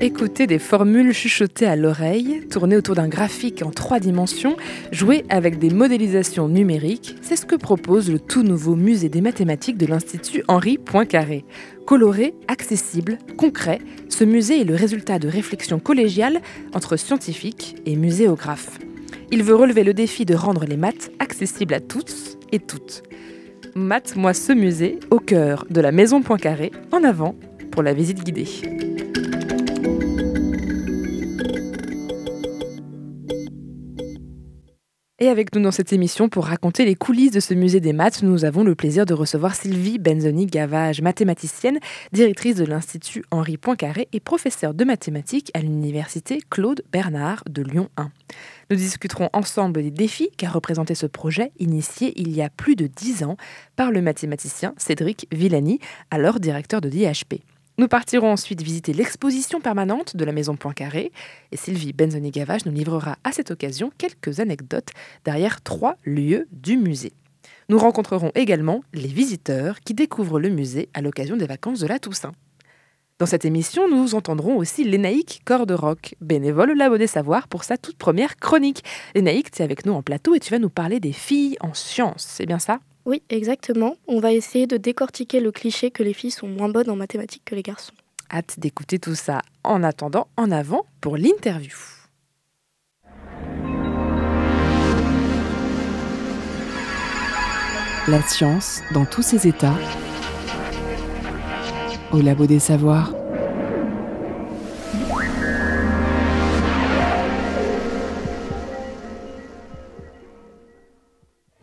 Écouter des formules chuchotées à l'oreille, tourner autour d'un graphique en trois dimensions, jouer avec des modélisations numériques, c'est ce que propose le tout nouveau musée des mathématiques de l'Institut Henri Poincaré. Coloré, accessible, concret, ce musée est le résultat de réflexions collégiales entre scientifiques et muséographes. Il veut relever le défi de rendre les maths accessibles à tous et toutes. Maths-moi ce musée au cœur de la Maison Poincaré, en avant pour la visite guidée. Et avec nous dans cette émission pour raconter les coulisses de ce musée des maths, nous avons le plaisir de recevoir Sylvie Benzoni-Gavage, mathématicienne, directrice de l'Institut Henri Poincaré et professeure de mathématiques à l'Université Claude Bernard de Lyon 1. Nous discuterons ensemble des défis qu'a représenté ce projet initié il y a plus de dix ans par le mathématicien Cédric Villani, alors directeur de l'IHP. Nous partirons ensuite visiter l'exposition permanente de la Maison Poincaré et Sylvie Benzoni-Gavage nous livrera à cette occasion quelques anecdotes derrière trois lieux du musée. Nous rencontrerons également les visiteurs qui découvrent le musée à l'occasion des vacances de la Toussaint. Dans cette émission, nous entendrons aussi Lénaïque Rock, bénévole au Labo des Savoirs pour sa toute première chronique. Lénaïque, tu es avec nous en plateau et tu vas nous parler des filles en sciences, c'est bien ça? Oui, exactement. On va essayer de décortiquer le cliché que les filles sont moins bonnes en mathématiques que les garçons. Hâte d'écouter tout ça. En attendant, en avant pour l'interview. La science dans tous ses états. Au labo des savoirs.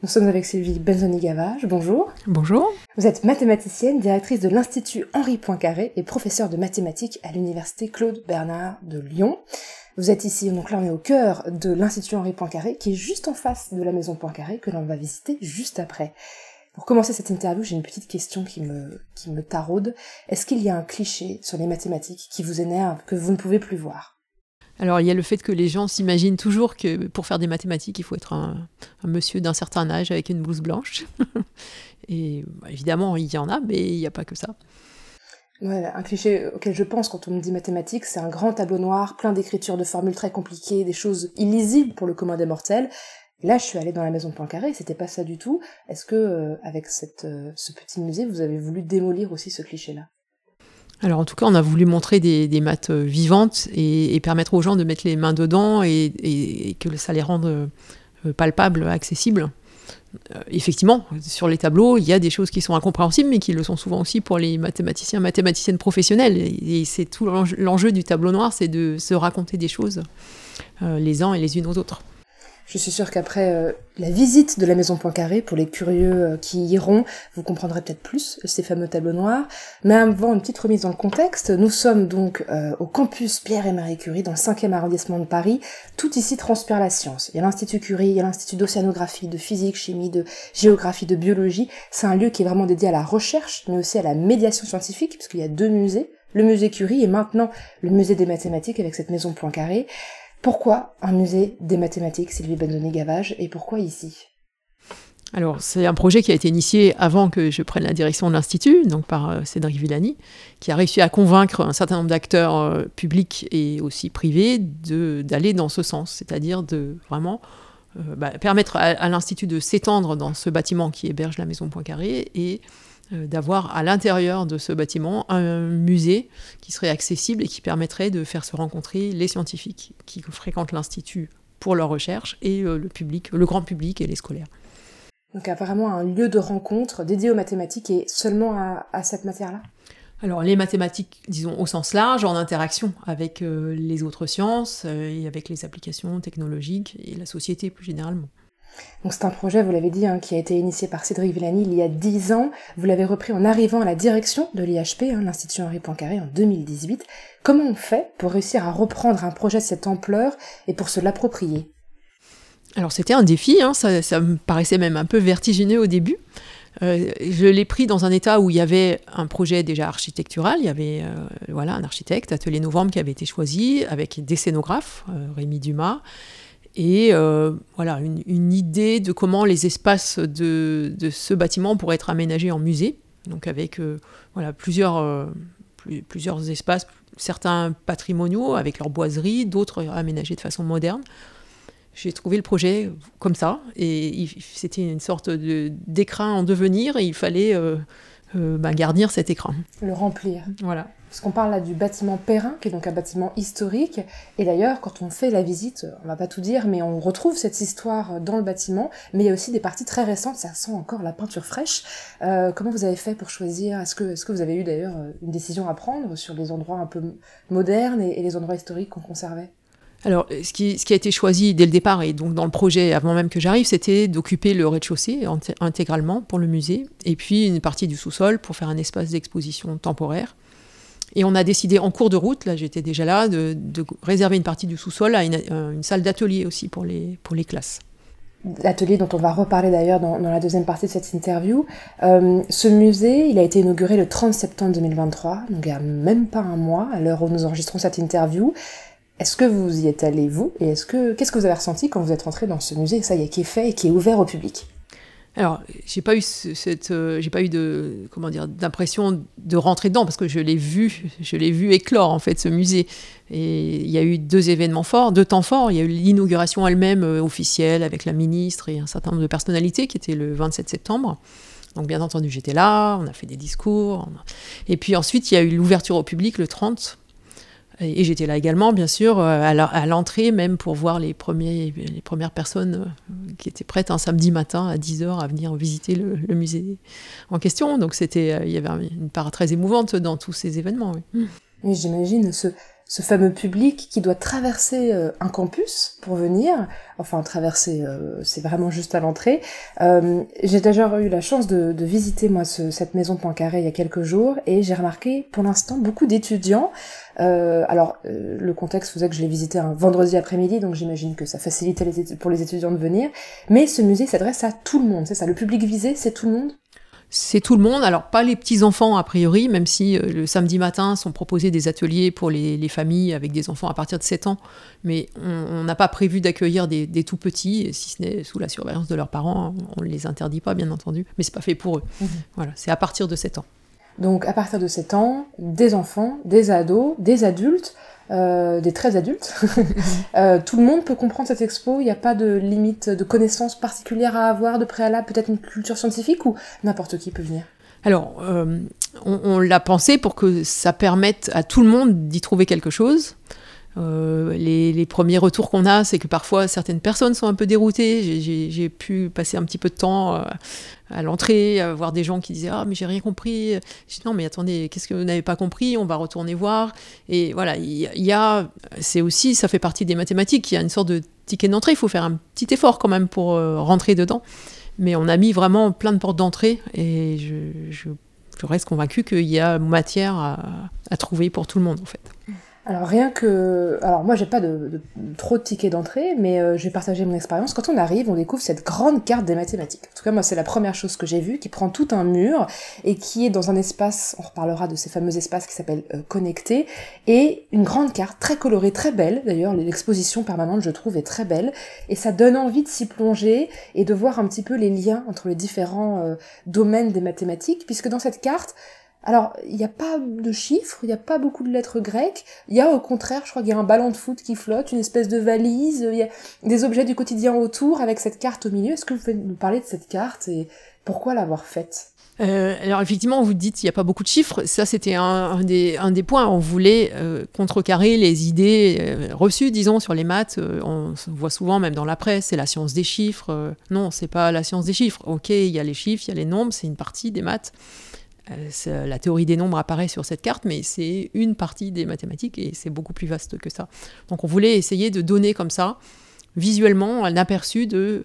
Nous sommes avec Sylvie Benzoni-Gavage. Bonjour. Bonjour. Vous êtes mathématicienne, directrice de l'Institut Henri Poincaré et professeure de mathématiques à l'Université Claude Bernard de Lyon. Vous êtes ici, donc là on est au cœur de l'Institut Henri Poincaré, qui est juste en face de la maison Poincaré, que l'on va visiter juste après. Pour commencer cette interview, j'ai une petite question qui me, qui me taraude. Est-ce qu'il y a un cliché sur les mathématiques qui vous énerve, que vous ne pouvez plus voir? Alors il y a le fait que les gens s'imaginent toujours que pour faire des mathématiques, il faut être un, monsieur d'un certain âge avec une blouse blanche. Et bah, évidemment, il y en a, mais il n'y a pas que ça. Un cliché auquel je pense quand on me dit mathématiques, c'est un grand tableau noir, plein d'écritures de formules très compliquées, des choses illisibles pour le commun des mortels. là, je suis allée dans la maison Poincaré, c'était pas ça du tout. Est-ce que, euh, avec euh, ce petit musée, vous avez voulu démolir aussi ce cliché-là? Alors en tout cas, on a voulu montrer des, maths euh, vivantes et, permettre aux gens de mettre les mains dedans et, que ça les rende euh, palpables, accessibles. Euh, effectivement, sur les tableaux, il y a des choses qui sont incompréhensibles, mais qui le sont souvent aussi pour les mathématiciens, mathématiciennes professionnelles. Et, c'est tout l'enjeu du tableau noir, c'est de se raconter des choses les uns et les unes aux autres. Je suis sûre qu'après euh, la visite de la maison Poincaré, pour les curieux euh, qui y iront, vous comprendrez peut-être plus ces fameux tableaux noirs. Mais avant une petite remise dans le contexte, nous sommes donc euh, au campus Pierre et Marie Curie, dans le 5e arrondissement de Paris. Tout ici transpire la science. Il y a l'Institut Curie, il y a l'Institut d'océanographie, de physique, chimie, de géographie, de biologie. C'est un lieu qui est vraiment dédié à la recherche, mais aussi à la médiation scientifique, puisqu'il y a deux musées, le musée Curie et maintenant le musée des mathématiques avec cette maison Poincaré. Pourquoi un musée des mathématiques, Sylvie Benzoni-Gavage, et pourquoi ici? Alors, c'est un projet qui a été initié avant que je prenne la direction de l'Institut, donc par euh, Cédric Villani, qui a réussi à convaincre un certain nombre d'acteurs euh, publics et aussi privés d'aller dans ce sens, c'est-à-dire de vraiment euh, bah, permettre à, l'Institut de s'étendre dans ce bâtiment qui héberge la Maison Poincaré et d'avoir à l'intérieur de ce bâtiment un musée qui serait accessible et qui permettrait de faire se rencontrer les scientifiques qui fréquentent l'Institut pour leurs recherches et euh, le public, le grand public et les scolaires. Donc apparemment un lieu de rencontre dédié aux mathématiques et seulement à, cette matière-là? Alors les mathématiques, disons au sens large, en interaction avec euh, les autres sciences et avec les applications technologiques et la société plus généralement. Donc c'est un projet, vous l'avez dit, hein, qui a été initié par Cédric Villani il y a 10 ans. Vous l'avez repris en arrivant à la direction de l'IHP, hein, l'Institut Henri Poincaré, en 2018. Comment on fait pour réussir à reprendre un projet de cette ampleur et pour se l'approprier? Alors c'était un défi, hein, ça, me paraissait même un peu vertigineux au début. Euh, je l'ai pris dans un état où il y avait un projet déjà architectural, il y avait euh, voilà, un architecte, Atelier Novembre, qui avait été choisi, avec des scénographes, euh, Rémi Dumas, et voilà, une, idée de comment les espaces de, de, ce bâtiment pourraient être aménagés en musée, donc avec voilà, plusieurs, plusieurs espaces, certains patrimoniaux avec leurs boiseries, d'autres aménagés de façon moderne j'ai trouvé le projet comme ça, et c'était une sorte d'écran en devenir, et il fallait euh, euh, bah, garnir cet écran. Le remplir. Voilà. Parce qu'on parle là du bâtiment Perrin, qui est donc un bâtiment historique, et d'ailleurs, quand on fait la visite, on va pas tout dire, mais on retrouve cette histoire dans le bâtiment, mais il y a aussi des parties très récentes, ça sent encore la peinture fraîche. Euh, comment vous avez fait pour choisir? Est-ce que, est que vous avez eu d'ailleurs une décision à prendre sur les endroits un peu modernes et les endroits historiques qu'on conservait? Alors, ce qui, a été choisi dès le départ, et donc dans le projet avant même que j'arrive, c'était d'occuper le rez-de-chaussée intégralement pour le musée, et puis une partie du sous-sol pour faire un espace d'exposition temporaire. Et on a décidé en cours de route, là j'étais déjà là, de, réserver une partie du sous-sol à une, euh, salle d'atelier aussi pour les, pour les classes. L'atelier dont on va reparler d'ailleurs dans, la deuxième partie de cette interview. Euh, ce musée, il a été inauguré le 30 septembre 2023, donc il n'y a même pas un mois, à l'heure où nous enregistrons cette interview. Est-ce que vous y êtes allé, vous? Et est-ce que qu'est-ce que vous avez ressenti quand vous êtes rentré dans ce musée, ça y est, qui est fait et qui est ouvert au public? Alors, j'ai pas eu cette, euh, j'ai pas eu de, comment dire, d'impression de rentrer dedans parce que je l'ai vu, je l'ai vu éclore en fait ce musée. Et il y a eu deux événements forts, deux temps forts. Il y a eu l'inauguration elle-même euh, officielle avec la ministre et un certain nombre de personnalités qui était le 27 septembre. Donc bien entendu, j'étais là, on a fait des discours. Et puis ensuite, il y a eu l'ouverture au public le 30 et, j'étais là également, bien sûr, euh, à l'entrée, même pour voir les, premiers, les premières personnes euh, qui étaient prêtes un samedi matin à 10h à venir visiter le, musée en question. Donc c'était, euh, il y avait une part très émouvante dans tous ces événements. Oui, j'imagine ce, ce fameux public qui doit traverser euh, un campus pour venir, enfin traverser, euh, c'est vraiment juste à l'entrée. Euh, j'ai déjà eu la chance de, visiter moi cette maison Poincaré il y a quelques jours et j'ai remarqué pour l'instant beaucoup d'étudiants. alors le contexte faisait que je l'ai visité un vendredi après-midi, donc j'imagine que ça facilitait pour les étudiants de venir. Mais ce musée s'adresse à tout le monde, c'est ça. Le public visé, c'est tout le monde c'est tout le monde. Alors, pas les petits-enfants, a priori, même si euh, le samedi matin sont proposés des ateliers pour les, familles avec des enfants à partir de 7 ans. Mais on n'a pas prévu d'accueillir des, tout petits, si ce n'est sous la surveillance de leurs parents. On ne les interdit pas, bien entendu, mais c'est pas fait pour eux. Mhm. Voilà, c'est à partir de 7 ans. Donc, à partir de 7 ans, des enfants, des ados, des adultes. Euh, des très adultes. Euh, tout le monde peut comprendre cette expo, il n'y a pas de limite de connaissances particulières à avoir, de préalable, peut-être une culture scientifique ou n'importe qui peut venir Alors, euh, on, l'a pensé pour que ça permette à tout le monde d'y trouver quelque chose. Les, premiers retours qu'on a, c'est que parfois certaines personnes sont un peu déroutées. J'ai pu passer un petit peu de temps à l'entrée, voir des gens qui disaient Ah, mais j'ai rien compris. Je dis Non, mais attendez, qu'est-ce que vous n'avez pas compris? On va retourner voir. Et voilà, il y, a, c'est aussi, ça fait partie des mathématiques, il y a une sorte de ticket d'entrée. Il faut faire un petit effort quand même pour euh, rentrer dedans. Mais on a mis vraiment plein de portes d'entrée et je, je, reste convaincu qu'il y a matière à, à trouver pour tout le monde en fait. Alors rien que, alors moi j'ai pas de, trop de tickets d'entrée, mais euh, je vais partager mon expérience. Quand on arrive, on découvre cette grande carte des mathématiques. En tout cas moi c'est la première chose que j'ai vue, qui prend tout un mur et qui est dans un espace. On reparlera de ces fameux espaces qui s'appellent euh, connectés et une grande carte très colorée, très belle. D'ailleurs l'exposition permanente je trouve est très belle et ça donne envie de s'y plonger et de voir un petit peu les liens entre les différents euh, domaines des mathématiques, puisque dans cette carte alors, il n'y a pas de chiffres, il n'y a pas beaucoup de lettres grecques. Il y a au contraire, je crois qu'il y a un ballon de foot qui flotte, une espèce de valise, il y a des objets du quotidien autour avec cette carte au milieu. Est-ce que vous pouvez nous parler de cette carte et pourquoi l'avoir faite? Euh, alors effectivement, vous dites qu'il n'y a pas beaucoup de chiffres. Ça, c'était un, des, un, des, points. On voulait euh, contrecarrer les idées euh, reçues, disons, sur les maths. on voit souvent, même dans la presse, c'est la science des chiffres. non, c'est pas la science des chiffres. Ok, il y a les chiffres, il y a les nombres, c'est une partie des maths. Euh, la théorie des nombres apparaît sur cette carte, mais c'est une partie des mathématiques et c'est beaucoup plus vaste que ça. Donc on voulait essayer de donner comme ça, visuellement, un aperçu de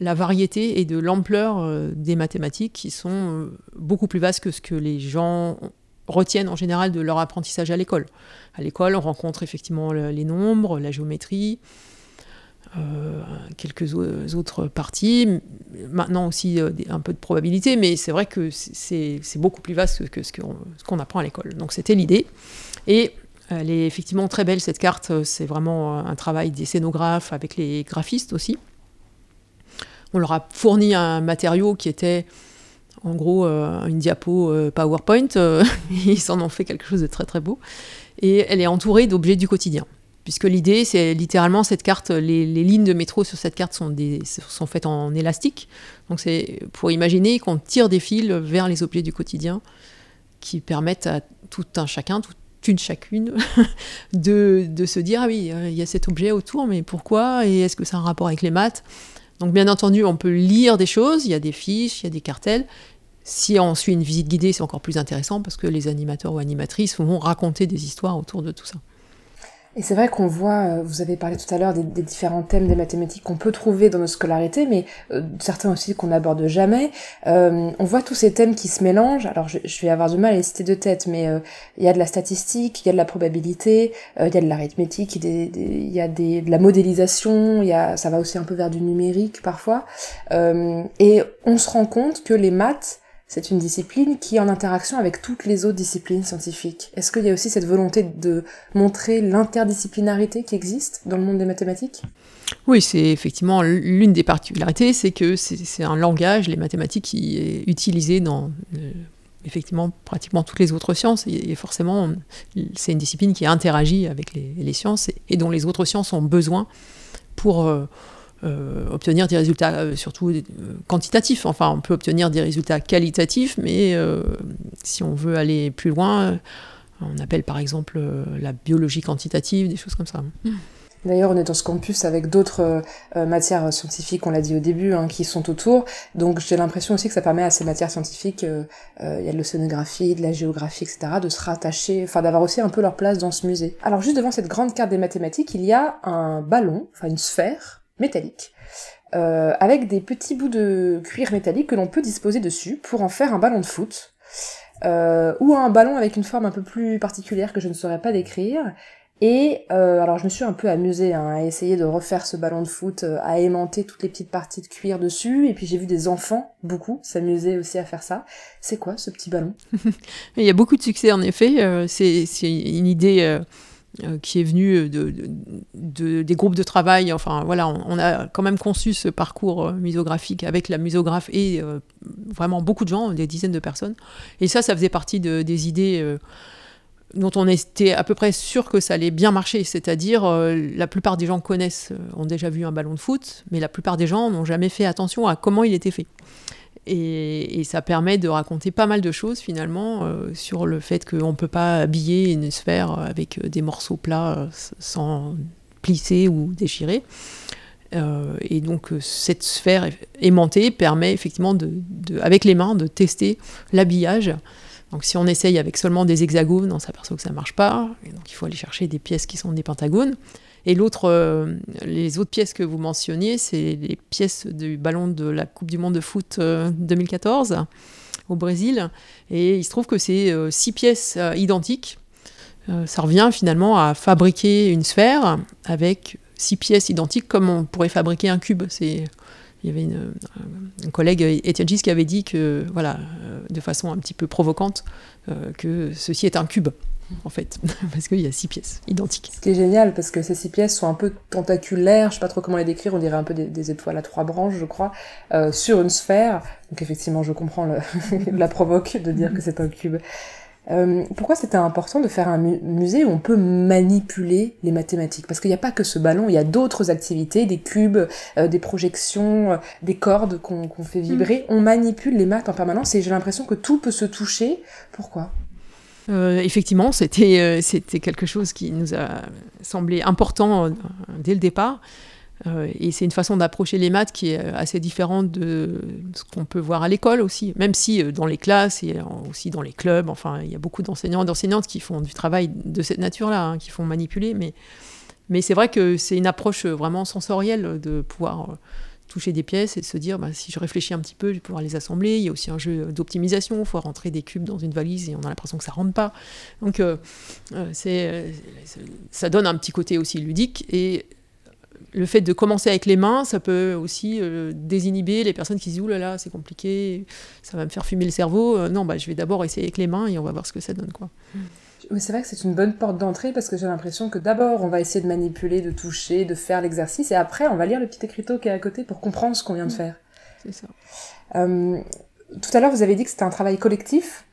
la variété et de l'ampleur euh, des mathématiques qui sont euh, beaucoup plus vastes que ce que les gens retiennent en général de leur apprentissage à l'école. À l'école, on rencontre effectivement les nombres, la géométrie, quelques autres parties. Maintenant aussi un peu de probabilité, mais c'est vrai que c'est beaucoup plus vaste que ce qu'on apprend à l'école. Donc c'était l'idée. Et elle est effectivement très belle cette carte. C'est vraiment un travail des scénographes avec les graphistes aussi. On leur a fourni un matériau qui était en gros euh, une diapo euh, PowerPoint. Euh, ils s'en ont fait quelque chose de très très beau. Et elle est entourée d'objets du quotidien. Puisque l'idée, c'est littéralement cette carte, les, lignes de métro sur cette carte sont, des, sont faites en élastique. Donc c'est pour imaginer qu'on tire des fils vers les objets du quotidien qui permettent à tout un chacun, toute une chacune, de, de se dire, ah oui, il y a cet objet autour, mais pourquoi Et est-ce que ça a un rapport avec les maths? Donc bien entendu, on peut lire des choses, il y a des fiches, il y a des cartels. Si on suit une visite guidée, c'est encore plus intéressant parce que les animateurs ou animatrices vont raconter des histoires autour de tout ça. Et c'est vrai qu'on voit, euh, vous avez parlé tout à l'heure des, différents thèmes des mathématiques qu'on peut trouver dans nos scolarités, mais euh, certains aussi qu'on n'aborde jamais. Euh, on voit tous ces thèmes qui se mélangent. Alors je, vais avoir du mal à les citer de tête, mais il y a de la statistique, il y a de la probabilité, il y a de l'arithmétique, il y a de la modélisation, ça va aussi un peu vers du numérique parfois. et on se rend compte que les maths c'est une discipline qui est en interaction avec toutes les autres disciplines scientifiques. Est-ce qu'il y a aussi cette volonté de montrer l'interdisciplinarité qui existe dans le monde des mathématiques? Oui, c'est effectivement l'une des particularités, c'est que c'est un langage, les mathématiques, qui est utilisé dans euh, effectivement pratiquement toutes les autres sciences. Et, forcément, c'est une discipline qui interagit avec les, sciences et, dont les autres sciences ont besoin pour... Euh, obtenir des résultats euh, surtout euh, quantitatifs. Enfin, on peut obtenir des résultats qualitatifs, mais si on veut aller plus loin, on appelle par exemple la biologie quantitative, des choses comme ça. D'ailleurs, on est dans ce campus avec d'autres matières scientifiques, on l'a dit au début, hein, qui sont autour. Donc j'ai l'impression aussi que ça permet à ces matières scientifiques, il y a de l'océanographie, de la géographie, etc., de se rattacher, enfin d'avoir aussi un peu leur place dans ce musée. Alors juste devant cette grande carte des mathématiques, il y a un ballon, enfin une sphère, métallique, euh, avec des petits bouts de cuir métallique que l'on peut disposer dessus pour en faire un ballon de foot, euh, ou un ballon avec une forme un peu plus particulière que je ne saurais pas décrire. Et euh, alors je me suis un peu amusée hein, à essayer de refaire ce ballon de foot, à aimanter toutes les petites parties de cuir dessus, et puis j'ai vu des enfants, beaucoup, s'amuser aussi à faire ça. C'est quoi ce petit ballon? Il y a beaucoup de succès en effet, c'est une idée qui est venu de, des groupes de travail. Enfin, voilà, on, a quand même conçu ce parcours euh, musographique avec la musographe et euh, vraiment beaucoup de gens, des dizaines de personnes. Et ça, ça faisait partie des idées dont on était à peu près sûr que ça allait bien marcher. C'est-à-dire, la plupart des gens connaissent, ont déjà vu un ballon de foot, mais la plupart des gens n'ont jamais fait attention à comment il était fait. Et, ça permet de raconter pas mal de choses finalement euh, sur le fait qu'on ne peut pas habiller une sphère avec des morceaux plats euh, sans plisser ou déchirer. Euh, et donc cette sphère aimantée permet effectivement, de, avec les mains, de tester l'habillage. Donc si on essaye avec seulement des hexagones, on s'aperçoit que ça ne marche pas. Donc il faut aller chercher des pièces qui sont des pentagones. Et l'autre, euh, les autres pièces que vous mentionniez, c'est les pièces du ballon de la Coupe du Monde de foot 2014 euh, au Brésil. Et il se trouve que c'est euh, six pièces identiques. ça revient finalement à fabriquer une sphère avec six pièces identiques comme on pourrait fabriquer un cube. Il y avait un collègue Étienne Gis qui avait dit que, voilà, de façon un petit peu provocante, que ceci est un cube en fait, parce qu'il y a six pièces identiques. Ce qui est génial, parce que ces six pièces sont un peu tentaculaires, je sais pas trop comment les décrire, on dirait un peu des, étoiles à trois branches, je crois, euh, sur une sphère. Donc effectivement, je comprends le la provoque de dire que c'est un cube. Euh, pourquoi c'était important de faire un musée où on peut manipuler les mathématiques? Parce qu'il n'y a pas que ce ballon, il y a d'autres activités, des cubes, euh, des projections, des cordes qu'on fait vibrer. Mm. On manipule les maths en permanence et j'ai l'impression que tout peut se toucher. Pourquoi? Euh, effectivement, c'était euh, c'était quelque chose qui nous a semblé important euh, dès le départ. et c'est une façon d'approcher les maths qui est assez différente de ce qu'on peut voir à l'école aussi, même si dans les classes et aussi dans les clubs, enfin, il y a beaucoup d'enseignants et d'enseignantes qui font du travail de cette nature-là, hein, qui font manipuler, mais, mais c'est vrai que c'est une approche vraiment sensorielle de pouvoir toucher des pièces et de se dire bah, si je réfléchis un petit peu, je vais pouvoir les assembler. Il y a aussi un jeu d'optimisation, il faut rentrer des cubes dans une valise et on a l'impression que ça rentre pas. Donc euh, euh, c'est, ça donne un petit côté aussi ludique et le fait de commencer avec les mains, ça peut aussi euh, désinhiber les personnes qui disent Ouh là c'est compliqué, ça va me faire fumer le cerveau. non, bah, je vais d'abord essayer avec les mains et on va voir ce que ça donne. quoi. C'est vrai que c'est une bonne porte d'entrée parce que j'ai l'impression que d'abord on va essayer de manipuler, de toucher, de faire l'exercice et après on va lire le petit écriteau qui est à côté pour comprendre ce qu'on vient de faire. C'est ça. tout à l'heure, vous avez dit que c'était un travail collectif.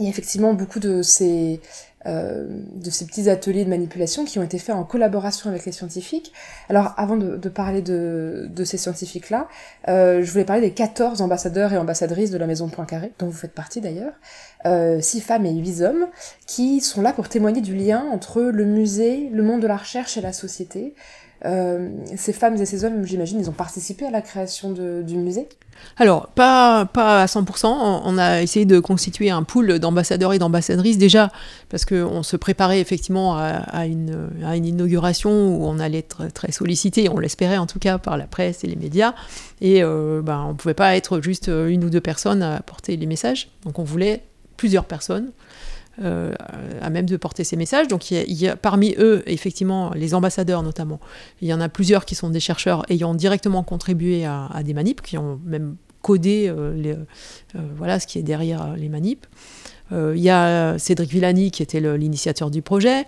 A effectivement beaucoup de ces, euh, de ces petits ateliers de manipulation qui ont été faits en collaboration avec les scientifiques. Alors avant de, de parler de, de ces scientifiques-là, euh, je voulais parler des 14 ambassadeurs et ambassadrices de la Maison Poincaré, dont vous faites partie d'ailleurs, euh, 6 femmes et 8 hommes, qui sont là pour témoigner du lien entre le musée, le monde de la recherche et la société. Euh, ces femmes et ces hommes, j'imagine, ils ont participé à la création du musée? Alors, pas, pas à 100%. On a essayé de constituer un pool d'ambassadeurs et d'ambassadrices déjà, parce qu'on se préparait effectivement à, une, à, une, inauguration où on allait être très sollicité, on l'espérait en tout cas, par la presse et les médias. Et euh, ben, on ne pouvait pas être juste une ou deux personnes à porter les messages. Donc on voulait plusieurs personnes. Euh, à même de porter ces messages. Donc parmi eux, effectivement, les ambassadeurs notamment, il y en a plusieurs qui sont des chercheurs ayant directement contribué à, des manips, qui ont même codé euh, euh, voilà, ce qui est derrière les manips. Il y a Cédric Villani qui était l'initiateur du projet.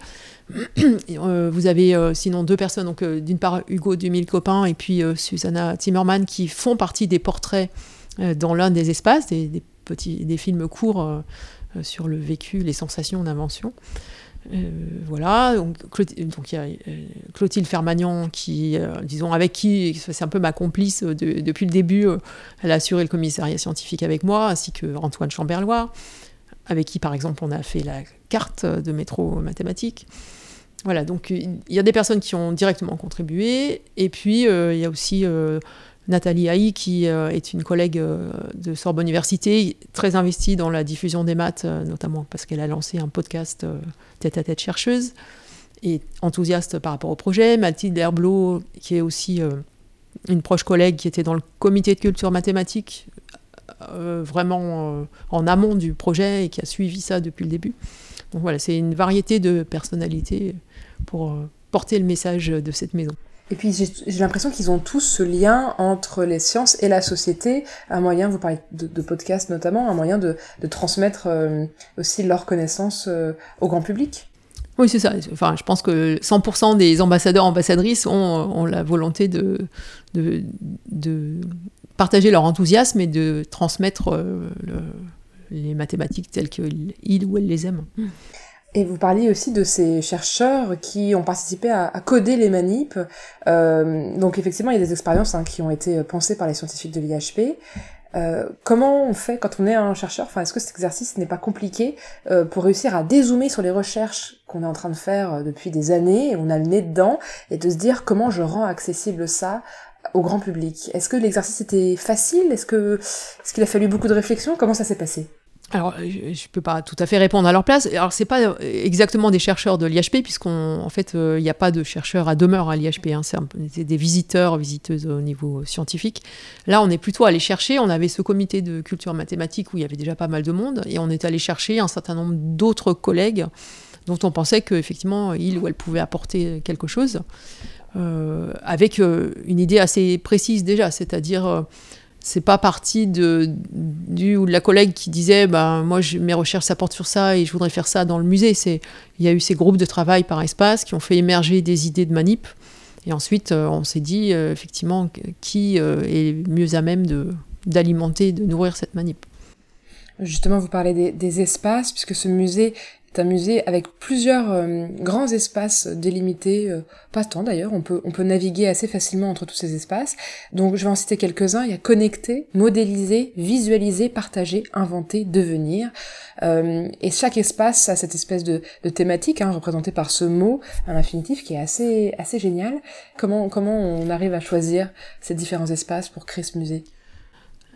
vous avez sinon deux personnes, donc d'une part Hugo Dumille Copin et puis Susanna Timmerman qui font partie des portraits dans l'un des espaces, des, petits, des films courts sur le vécu, les sensations d'invention. Euh, voilà, donc il y a euh, Clotilde Fermagnan qui, disons, avec qui c'est un peu ma complice depuis le début. elle a assuré le commissariat scientifique avec moi, ainsi que Antoine Chamberlois, avec qui, par exemple, on a fait la carte de métro mathématique. Voilà, donc il y a des personnes qui ont directement contribué, et puis il y a aussi Nathalie Haï, qui euh, est une collègue euh, de Sorbonne Université, très investie dans la diffusion des maths, euh, notamment parce qu'elle a lancé un podcast tête à tête chercheuse, et enthousiaste par rapport au projet. Mathilde Herblot, qui est aussi une proche collègue qui était dans le comité de culture mathématique, vraiment en amont du projet et qui a suivi ça depuis le début. Donc voilà, c'est une variété de personnalités pour porter le message de cette maison. Et puis j'ai l'impression qu'ils ont tous ce lien entre les sciences et la société, un moyen, vous parlez de, de podcast notamment, un moyen de, de transmettre euh, aussi leurs connaissances euh, au grand public. Oui, c'est ça. Enfin, je pense que 100% des ambassadeurs, ambassadrices ont, ont la volonté de, de, de, partager leur enthousiasme et de transmettre euh, le, les mathématiques telles qu'ils ou elles les aiment. Et vous parliez aussi de ces chercheurs qui ont participé à, coder les manips. Euh, donc effectivement, il y a des expériences hein, qui ont été pensées par les scientifiques de l'IHP. Euh, comment on fait quand on est un chercheur? Enfin, est-ce que cet exercice n'est pas compliqué euh, pour réussir à dézoomer sur les recherches qu'on est en train de faire depuis des années et on a le nez dedans et de se dire comment je rends accessible ça au grand public? Est-ce que l'exercice était facile? Est-ce que est-ce qu'il a fallu beaucoup de réflexion? Comment ça s'est passé? Alors, je ne peux pas tout à fait répondre à leur place. Alors, c'est pas exactement des chercheurs de l'IHP, puisqu'en fait, il euh, n'y a pas de chercheurs à demeure à l'IHP. Hein. C'est des visiteurs, visiteuses au niveau scientifique. Là, on est plutôt allé chercher. On avait ce comité de culture mathématique où il y avait déjà pas mal de monde, et on est allé chercher un certain nombre d'autres collègues dont on pensait qu'effectivement, ils ou elles pouvaient apporter quelque chose, euh, avec euh, une idée assez précise déjà, c'est-à-dire c'est pas parti de, du ou de la collègue qui disait bah, moi mes recherches ça sur ça et je voudrais faire ça dans le musée. C'est il y a eu ces groupes de travail par espace qui ont fait émerger des idées de manip et ensuite euh, on s'est dit euh, effectivement qui euh, est mieux à même de d'alimenter, de nourrir cette manip. Justement, vous parlez des espaces, puisque ce musée musée avec plusieurs euh, grands espaces délimités, euh, pas tant d'ailleurs, on peut, on peut naviguer assez facilement entre tous ces espaces. Donc je vais en citer quelques-uns, il y a connecter, modéliser, visualiser, partager, inventer, devenir. Euh, et chaque espace a cette espèce de, thématique, hein, représentée par ce mot, un infinitif qui est assez, assez génial. Comment, comment on arrive à choisir ces différents espaces pour créer ce musée?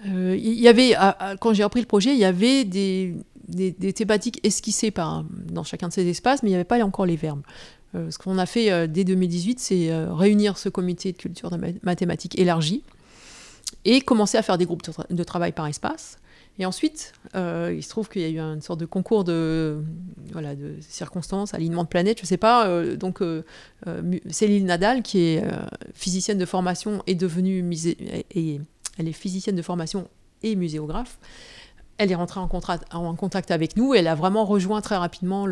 Il y avait, quand j'ai repris le projet, il y avait des, des, thématiques esquissées dans chacun de ces espaces, mais il n'y avait pas encore les verbes. Euh, ce qu'on a fait euh, dès 2018, c'est euh, réunir ce comité de culture de mathématiques élargi et commencer à faire des groupes de, travail par espace. Et ensuite, il se trouve qu'il y a eu une sorte de concours de, circonstances, alignement de planètes, je ne sais pas. Donc, Céline Nadal, qui est physicienne de formation, est devenue musée, et elle est physicienne de formation et muséographe. Elle est rentrée en, contact avec nous. Elle a vraiment rejoint très rapidement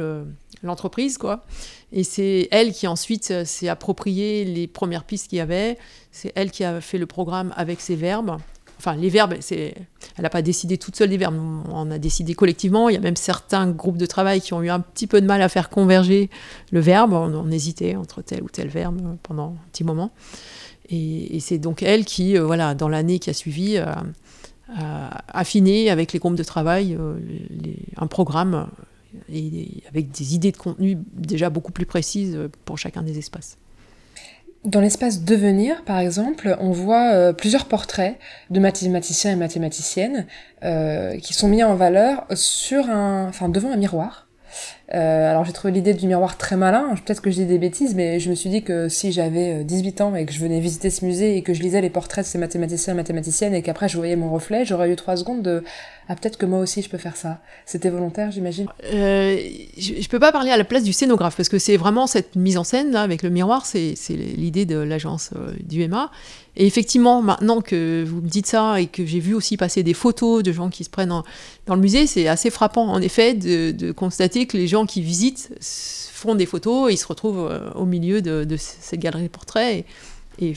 l'entreprise, quoi. Et c'est elle qui ensuite s'est approprié les premières pistes qu'il y avait. C'est elle qui a fait le programme avec ses verbes enfin les verbes, elle n'a pas décidé toute seule des verbes, on a décidé collectivement. Il y a même certains groupes de travail qui ont eu un petit peu de mal à faire converger le verbe. On, hésitait entre tel ou tel verbe pendant un petit moment. Et, c'est donc elle qui, euh, voilà, dans l'année qui a suivi, euh, a affiné avec les groupes de travail euh, un programme et, avec des idées de contenu déjà beaucoup plus précises pour chacun des espaces. Dans l'espace Devenir, par exemple, on voit euh, plusieurs portraits de mathématiciens et mathématiciennes euh, qui sont mis en valeur sur un, enfin devant un miroir. Euh, alors j'ai trouvé l'idée du miroir très malin, peut-être que je dis des bêtises, mais je me suis dit que si j'avais 18 ans et que je venais visiter ce musée et que je lisais les portraits de ces mathématiciens et mathématiciennes et qu'après je voyais mon reflet, j'aurais eu trois secondes de ah peut-être que moi aussi je peux faire ça. C'était volontaire, j'imagine. Euh, je, je peux pas parler à la place du scénographe parce que c'est vraiment cette mise en scène là avec le miroir, c'est l'idée de l'agence euh, du MA. Et effectivement, maintenant que vous me dites ça et que j'ai vu aussi passer des photos de gens qui se prennent dans le musée, c'est assez frappant en effet de, constater que les gens qui visitent font des photos et ils se retrouvent euh, au milieu de, de cette galerie de portraits. Et,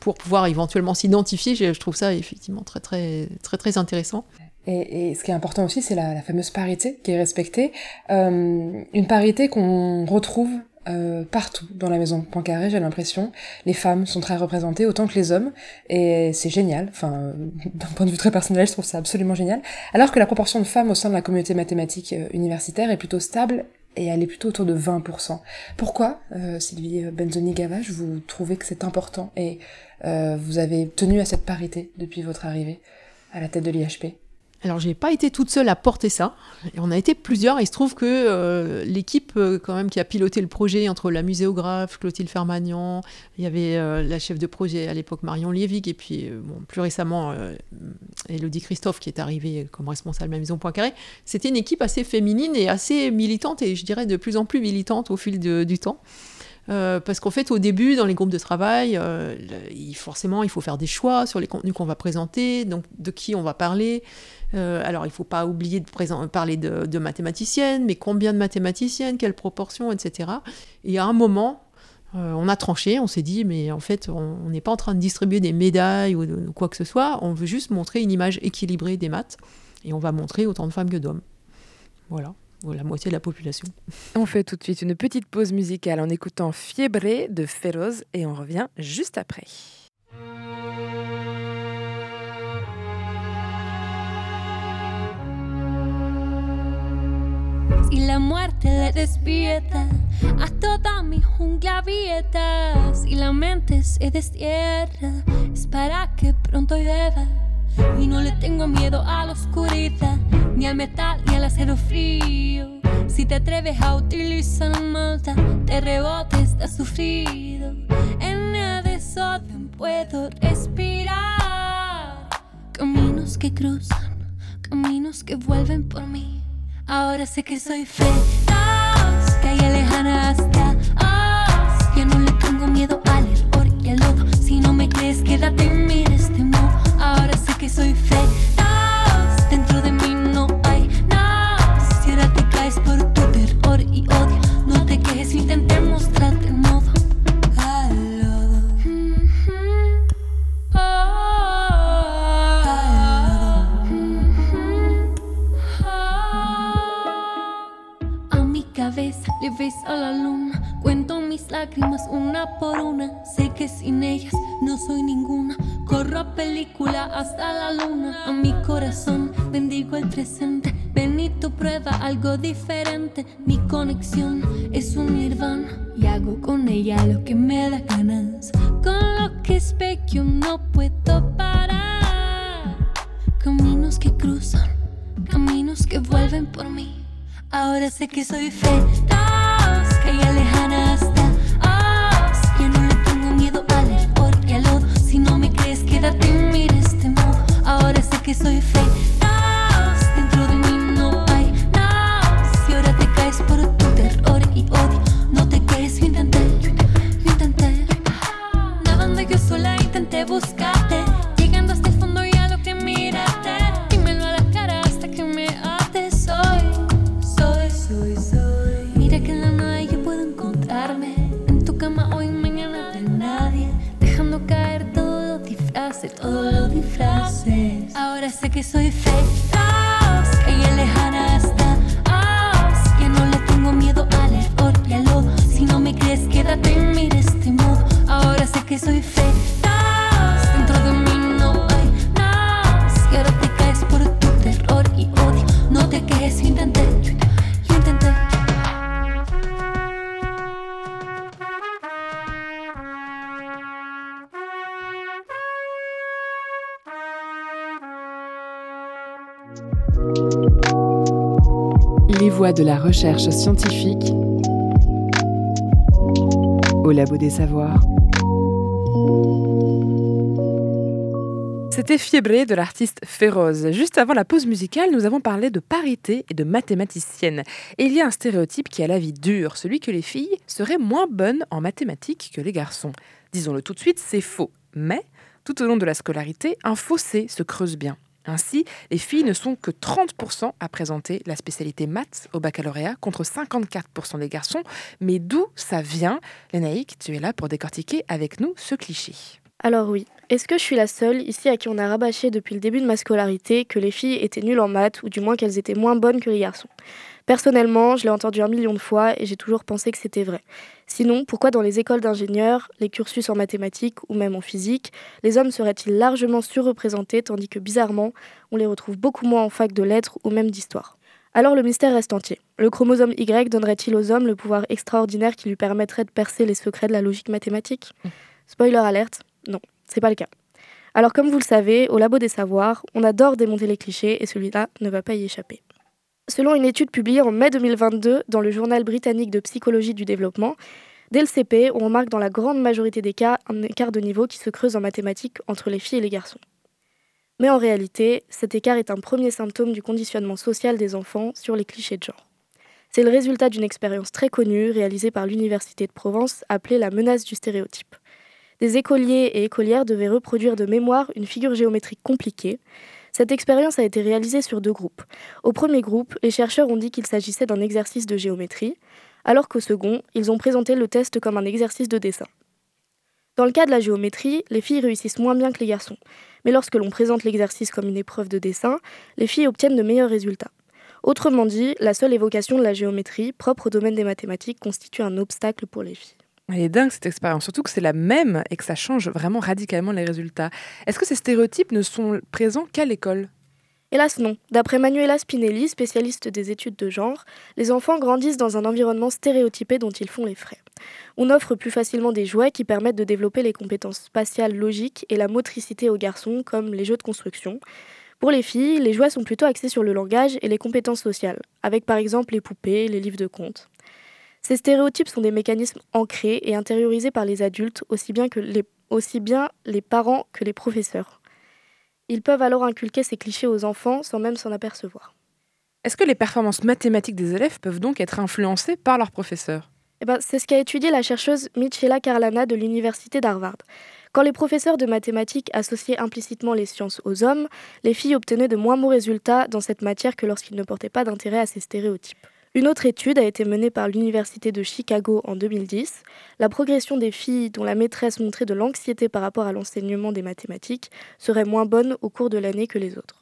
pour pouvoir éventuellement s'identifier, je trouve ça effectivement très très très très intéressant. Et, ce qui est important aussi, c'est la, la, fameuse parité qui est respectée. Euh, une parité qu'on retrouve euh, partout dans la maison Poincaré, j'ai l'impression. Les femmes sont très représentées, autant que les hommes. Et c'est génial. Enfin, d'un point de vue très personnel, je trouve ça absolument génial. Alors que la proportion de femmes au sein de la communauté mathématique euh, universitaire est plutôt stable et elle est plutôt autour de 20%. Pourquoi, euh, Sylvie Benzoni-Gavage, vous trouvez que c'est important et euh, vous avez tenu à cette parité depuis votre arrivée à la tête de l'IHP alors, j'ai pas été toute seule à porter ça. On a été plusieurs. il se trouve que euh, l'équipe, euh, quand même, qui a piloté le projet entre la muséographe, Clotilde Fermagnan, il y avait euh, la chef de projet à l'époque, Marion Lievig, et puis, plus récemment, Elodie Christophe, qui est arrivée comme responsable de la Maison Poincaré. C'était une équipe assez féminine et assez militante, et je dirais de plus en plus militante au fil du temps. parce qu'en fait, au début, dans les groupes de travail, forcément, il faut faire des choix sur les contenus qu'on va présenter, donc de qui on va parler. Euh, alors, il ne faut pas oublier de parler de, mathématiciennes, mais combien de mathématiciennes, quelle proportion, etc. Et à un moment, euh, on a tranché, on s'est dit, mais en fait, on n'est pas en train de distribuer des médailles ou, quoi que ce soit, on veut juste montrer une image équilibrée des maths, et on va montrer autant de femmes que d'hommes. Voilà la moitié de la population. On fait tout de suite une petite pause musicale en écoutant Fiebre de Feroz et on revient juste après. Y la muerte le despierta a toda mi jungla abierta. Si la mente se destierra, es para que pronto llueva. Y no le tengo miedo a la oscuridad, ni al metal, ni al acero frío. Si te atreves a utilizar la maldad, te rebotes, de sufrido. En el desorden puedo respirar. Caminos que cruzan, caminos que vuelven por mí. Ahora sé que soy feroz, calle lejana hasta os. Ya no le tengo miedo al error y al lodo. Si no me crees, quédate mira este modo. Ahora sé que soy feroz, le ves a la luna. Cuento mis lágrimas una por una. Sé que sin ellas no soy ninguna. Corro a película hasta la luna. A mi corazón bendigo el presente. Tu prueba algo diferente. Mi conexión es un nirvana. Y hago con ella lo que me da ganas. Con lo que es yo no puedo parar. Caminos que cruzan, caminos que vuelven por mí. Ahora sé que soy feroz, calle lejana hasta os. Ya no le tengo miedo al error y al lodo. Si no me crees, quédate y mira este modo. Ahora sé que soy feroz, De la recherche scientifique au Labo des Savoirs. C'était Fiebré de l'artiste Féroze. Juste avant la pause musicale, nous avons parlé de parité et de mathématicienne. Et il y a un stéréotype qui a la vie dure, celui que les filles seraient moins bonnes en mathématiques que les garçons. Disons-le tout de suite, c'est faux. Mais, tout au long de la scolarité, un fossé se creuse bien. Ainsi, les filles ne sont que 30% à présenter la spécialité maths au baccalauréat contre 54% des garçons. Mais d'où ça vient? Lénaïque, tu es là pour décortiquer avec nous ce cliché. Alors oui, est-ce que je suis la seule ici à qui on a rabâché depuis le début de ma scolarité que les filles étaient nulles en maths ou du moins qu'elles étaient moins bonnes que les garçons? Personnellement, je l'ai entendu un million de fois et j'ai toujours pensé que c'était vrai. Sinon, pourquoi dans les écoles d'ingénieurs, les cursus en mathématiques ou même en physique, les hommes seraient-ils largement surreprésentés tandis que bizarrement, on les retrouve beaucoup moins en fac de lettres ou même d'histoire? Alors le mystère reste entier. Le chromosome Y donnerait-il aux hommes le pouvoir extraordinaire qui lui permettrait de percer les secrets de la logique mathématique? Spoiler alerte, non, c'est pas le cas. Alors comme vous le savez, au Labo des Savoirs, on adore démonter les clichés et celui-là ne va pas y échapper. Selon une étude publiée en mai 2022 dans le journal britannique de psychologie du développement, dès le CP, on remarque dans la grande majorité des cas un écart de niveau qui se creuse en mathématiques entre les filles et les garçons. Mais en réalité, cet écart est un premier symptôme du conditionnement social des enfants sur les clichés de genre. C'est le résultat d'une expérience très connue réalisée par l'Université de Provence appelée la menace du stéréotype. Des écoliers et écolières devaient reproduire de mémoire une figure géométrique compliquée. Cette expérience a été réalisée sur deux groupes. Au premier groupe, les chercheurs ont dit qu'il s'agissait d'un exercice de géométrie, alors qu'au second, ils ont présenté le test comme un exercice de dessin. Dans le cas de la géométrie, les filles réussissent moins bien que les garçons, mais lorsque l'on présente l'exercice comme une épreuve de dessin, les filles obtiennent de meilleurs résultats. Autrement dit, la seule évocation de la géométrie, propre au domaine des mathématiques, constitue un obstacle pour les filles. Elle est dingue cette expérience, surtout que c'est la même et que ça change vraiment radicalement les résultats. Est-ce que ces stéréotypes ne sont présents qu'à l'école? Hélas non. D'après Manuela Spinelli, spécialiste des études de genre, les enfants grandissent dans un environnement stéréotypé dont ils font les frais. On offre plus facilement des jouets qui permettent de développer les compétences spatiales logiques et la motricité aux garçons, comme les jeux de construction. Pour les filles, les jouets sont plutôt axés sur le langage et les compétences sociales, avec par exemple les poupées, les livres de contes. Ces stéréotypes sont des mécanismes ancrés et intériorisés par les adultes, aussi bien, que les, aussi bien les parents que les professeurs. Ils peuvent alors inculquer ces clichés aux enfants sans même s'en apercevoir. Est-ce que les performances mathématiques des élèves peuvent donc être influencées par leurs professeurs? Eh ben, c'est ce qu'a étudié la chercheuse Michela Carlana de l'Université d'Harvard. Quand les professeurs de mathématiques associaient implicitement les sciences aux hommes, les filles obtenaient de moins bons résultats dans cette matière que lorsqu'ils ne portaient pas d'intérêt à ces stéréotypes. Une autre étude a été menée par l'Université de Chicago en 2010. La progression des filles dont la maîtresse montrait de l'anxiété par rapport à l'enseignement des mathématiques serait moins bonne au cours de l'année que les autres.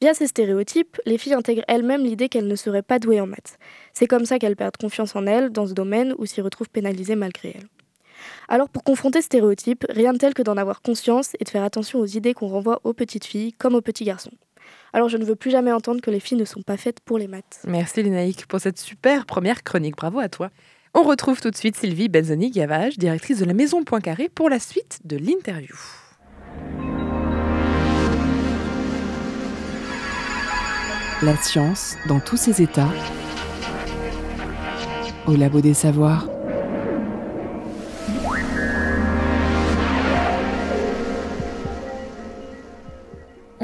Via ces stéréotypes, les filles intègrent elles-mêmes l'idée qu'elles ne seraient pas douées en maths. C'est comme ça qu'elles perdent confiance en elles dans ce domaine ou s'y retrouvent pénalisées malgré elles. Alors pour confronter ce stéréotype, rien de tel que d'en avoir conscience et de faire attention aux idées qu'on renvoie aux petites filles comme aux petits garçons. Alors je ne veux plus jamais entendre que les filles ne sont pas faites pour les maths. Merci Lénaïque pour cette super première chronique. Bravo à toi. On retrouve tout de suite Sylvie Benzoni-Gavage, directrice de la Maison Poincaré, pour la suite de l'interview. La science dans tous ses états au Labo des Savoirs.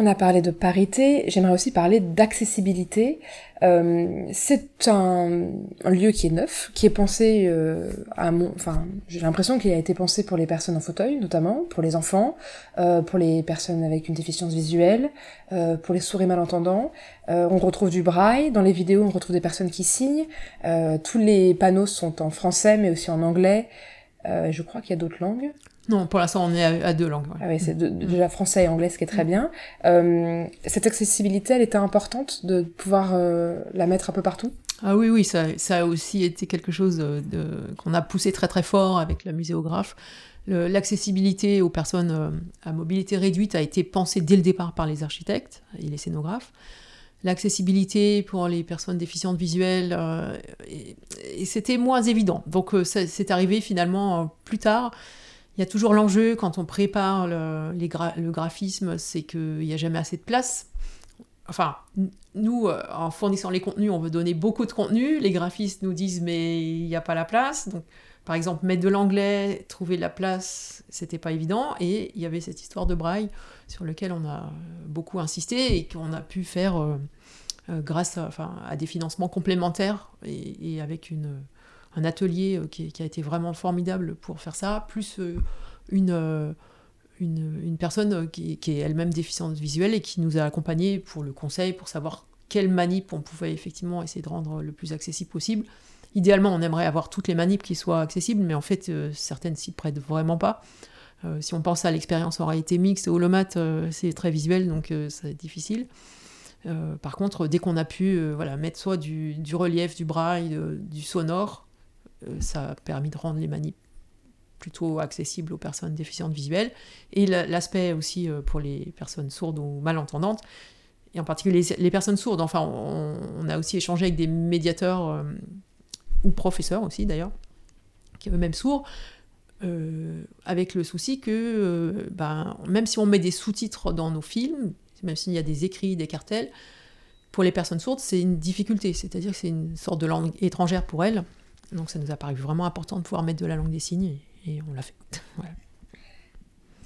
On a parlé de parité, j'aimerais aussi parler d'accessibilité. Euh, c'est un, lieu qui est neuf, qui est pensé euh, à mon, enfin, j'ai l'impression qu'il a été pensé pour les personnes en fauteuil, notamment pour les enfants, euh, pour les personnes avec une déficience visuelle, pour les sourds et malentendants. On retrouve du braille dans les vidéos, on retrouve des personnes qui signent. Tous les panneaux sont en français, mais aussi en anglais. je crois qu'il y a d'autres langues. Non, pour l'instant, on est à, deux langues. Ah oui, c'est déjà français et anglais, ce qui est très bien. Euh, cette accessibilité, elle était importante de pouvoir euh, la mettre un peu partout? Ah oui, oui, ça, ça, a aussi été quelque chose de, qu'on a poussé très très fort avec la muséographe. L'accessibilité aux personnes euh, à mobilité réduite a été pensée dès le départ par les architectes et les scénographes. L'accessibilité pour les personnes déficientes visuelles, et, c'était moins évident. Donc c'est arrivé finalement plus tard. Il y a toujours l'enjeu quand on prépare le, le graphisme, c'est qu'il n'y a jamais assez de place. Enfin, nous, euh, en fournissant les contenus, on veut donner beaucoup de contenu. Les graphistes nous disent mais il n'y a pas la place. Donc, par exemple, mettre de l'anglais, trouver de la place, c'était pas évident. Et il y avait cette histoire de braille sur lequel on a beaucoup insisté et qu'on a pu faire euh, euh, grâce à, des financements complémentaires et avec une un atelier euh, qui, a été vraiment formidable pour faire ça, plus euh, euh, une, une, personne qui, est elle-même déficiente visuelle et qui nous a accompagnés pour le conseil, pour savoir quelle manip on pouvait effectivement essayer de rendre le plus accessible possible. Idéalement, on aimerait avoir toutes les manips qui soient accessibles, mais en fait, certaines s'y prêtent vraiment pas. si on pense à l'expérience en réalité mixte, Holomat, c'est très visuel, donc c'est difficile. par contre, dès qu'on a pu voilà, mettre soit du, relief, du braille, du sonore, euh, ça a permis de rendre les manips plutôt accessibles aux personnes déficientes visuelles. Et l'aspect aussi euh, pour les personnes sourdes ou malentendantes, et en particulier les, personnes sourdes. Enfin, on, a aussi échangé avec des médiateurs euh, ou professeurs aussi d'ailleurs, qui eux-mêmes sourds, avec le souci que ben, même si on met des sous-titres dans nos films, même s'il y a des écrits, des cartels, pour les personnes sourdes, c'est une difficulté. C'est-à-dire que c'est une sorte de langue étrangère pour elles. Donc ça nous a paru vraiment important de pouvoir mettre de la langue des signes et, on l'a fait.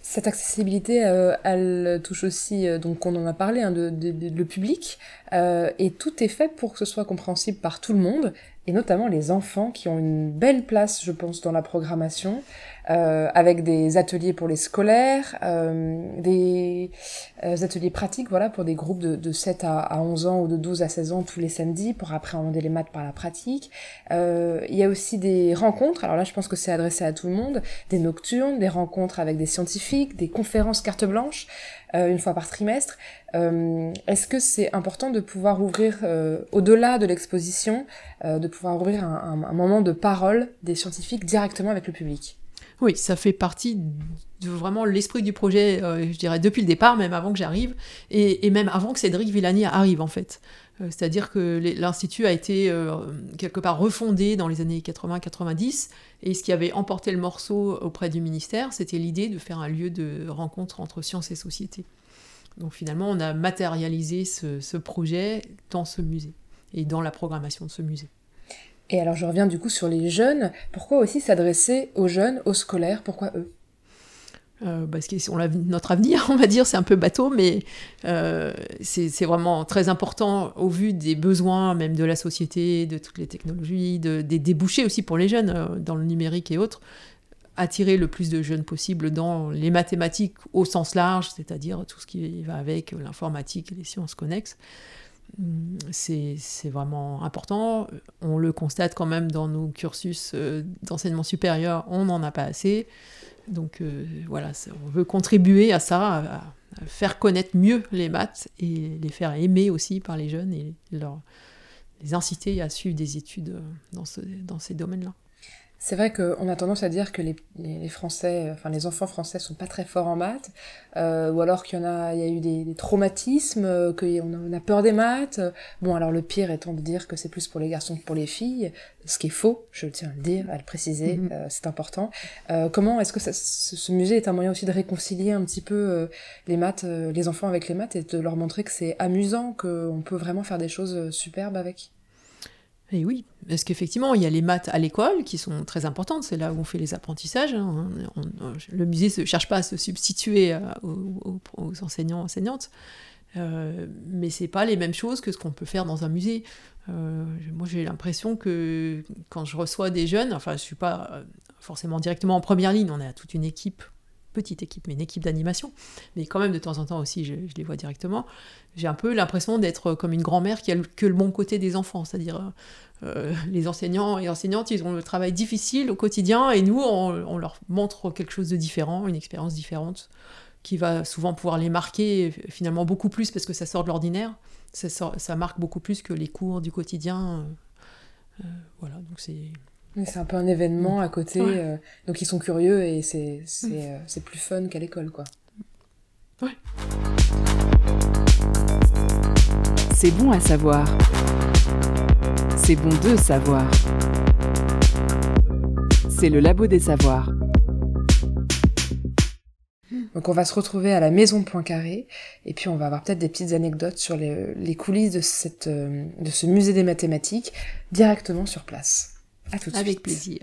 Cette accessibilité, euh, elle touche aussi, euh, donc on en a parlé, hein, de, le public, euh, et tout est fait pour que ce soit compréhensible par tout le monde, et notamment les enfants qui ont une belle place, je pense, dans la programmation. Euh, avec des ateliers pour les scolaires, euh, des euh, ateliers pratiques voilà, pour des groupes de, de 7 à, à, 11 ans ou de 12 à 16 ans tous les samedis pour appréhender les maths par la pratique. il y a aussi des rencontres, alors là je pense que c'est adressé à tout le monde, des nocturnes, des rencontres avec des scientifiques, des conférences carte blanche. Une fois par trimestre. Est-ce que c'est important de pouvoir ouvrir, au-delà de l'exposition, de pouvoir ouvrir un, moment de parole des scientifiques directement avec le public? Oui, ça fait partie de vraiment l'esprit du projet, euh, je dirais, depuis le départ, même avant que j'arrive, et, même avant que Cédric Villani arrive, en fait. Euh, c'est-à-dire que l'Institut a été euh, quelque part refondé dans les années 80-90, et ce qui avait emporté le morceau auprès du ministère, c'était l'idée de faire un lieu de rencontre entre sciences et société. Donc finalement, on a matérialisé ce projet dans ce musée, et dans la programmation de ce musée. Et alors je reviens du coup sur les jeunes. Pourquoi aussi s'adresser aux jeunes, aux scolaires? Pourquoi eux? Euh, parce que notre avenir, on va dire, c'est un peu bateau, mais euh, c'est vraiment très important au vu des besoins même de la société, de toutes les technologies, de, des débouchés aussi pour les jeunes euh, dans le numérique et autres, attirer le plus de jeunes possible dans les mathématiques au sens large, c'est-à-dire tout ce qui va avec l'informatique et les sciences connexes c'est vraiment important. On le constate quand même dans nos cursus d'enseignement supérieur, on n'en a pas assez. Donc euh, voilà, on veut contribuer à ça, à, faire connaître mieux les maths et les faire aimer aussi par les jeunes et les inciter à suivre des études dans, ce, dans ces domaines-là. C'est vrai qu'on a tendance à dire que les, les, Français, enfin les enfants français sont pas très forts en maths, euh, ou alors qu'il y en a, il y a eu des, des traumatismes, euh, qu'on a, a peur des maths. Bon, alors le pire étant de dire que c'est plus pour les garçons que pour les filles, ce qui est faux, je tiens à le dire, à le préciser, mm-hmm. euh, c'est important. Euh, comment est-ce que ça, ce, musée est un moyen aussi de réconcilier un petit peu euh, les maths, les enfants avec les maths et de leur montrer que c'est amusant, qu'on peut vraiment faire des choses superbes avec? Et oui, parce qu'effectivement, il y a les maths à l'école qui sont très importantes, c'est là où on fait les apprentissages. Hein. le musée ne cherche pas à se substituer aux, enseignants, enseignantes, euh, mais c'est pas les mêmes choses que ce qu'on peut faire dans un musée. Euh, moi, j'ai l'impression que quand je reçois des jeunes, enfin, je suis pas forcément directement en première ligne, on a toute une équipe petite équipe, mais une équipe d'animation. Mais quand même, de temps en temps aussi, je, les vois directement. J'ai un peu l'impression d'être comme une grand-mère qui a que le bon côté des enfants, c'est-à-dire euh, les enseignants et enseignantes, ils ont le travail difficile au quotidien, et nous, on, leur montre quelque chose de différent, une expérience différente, qui va souvent pouvoir les marquer finalement beaucoup plus parce que ça sort de l'ordinaire. Ça, ça, marque beaucoup plus que les cours du quotidien. Euh, voilà, donc c'est c'est un peu un événement à côté. Euh, donc ils sont curieux et c'est euh, c'est plus fun qu'à l'école, quoi. Ouais. C'est bon à savoir. C'est bon de savoir. C'est le labo des savoirs. Donc on va se retrouver à la maison Poincaré et puis on va avoir peut-être des petites anecdotes sur les, les coulisses de, cette, euh, de ce musée des mathématiques directement sur place. Avec plaisir.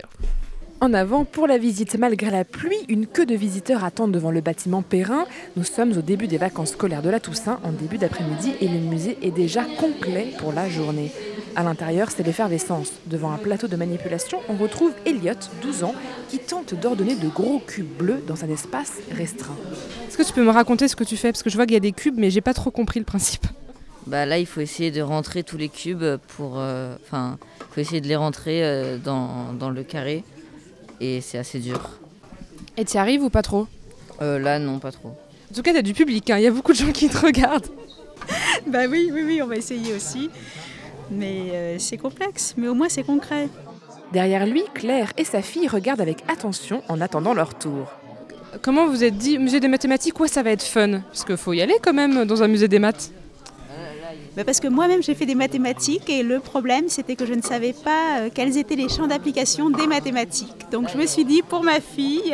En avant pour la visite. Malgré la pluie, une queue de visiteurs attendent devant le bâtiment Perrin. Nous sommes au début des vacances scolaires de la Toussaint, en début d'après-midi, et le musée est déjà complet pour la journée. À l'intérieur, c'est l'effervescence. Devant un plateau de manipulation, on retrouve Elliot, 12 ans, qui tente d'ordonner de gros cubes bleus dans un espace restreint. Est-ce que tu peux me raconter ce que tu fais? Parce que je vois qu'il y a des cubes, mais j'ai pas trop compris le principe. Bah là, il faut essayer de rentrer tous les cubes pour. Euh, enfin, il faut essayer de les rentrer euh, dans, dans, le carré. Et c'est assez dur. Et tu y arrives ou pas trop? Euh, Là, non, pas trop. En tout cas, t'as du public, hein. il y a beaucoup de gens qui te regardent. bah oui, oui, oui, on va essayer aussi. Mais c'est complexe, mais au moins c'est concret. Derrière lui, Claire et sa fille regardent avec attention en attendant leur tour. Comment vous êtes dit, musée des mathématiques, ouais, ça va être fun Parce qu'il faut y aller quand même dans un musée des maths. Bah, parce que moi-même j'ai fait des mathématiques et le problème c'était que je ne savais pas euh, quels étaient les champs d'application des mathématiques. Donc je me suis dit pour ma fille,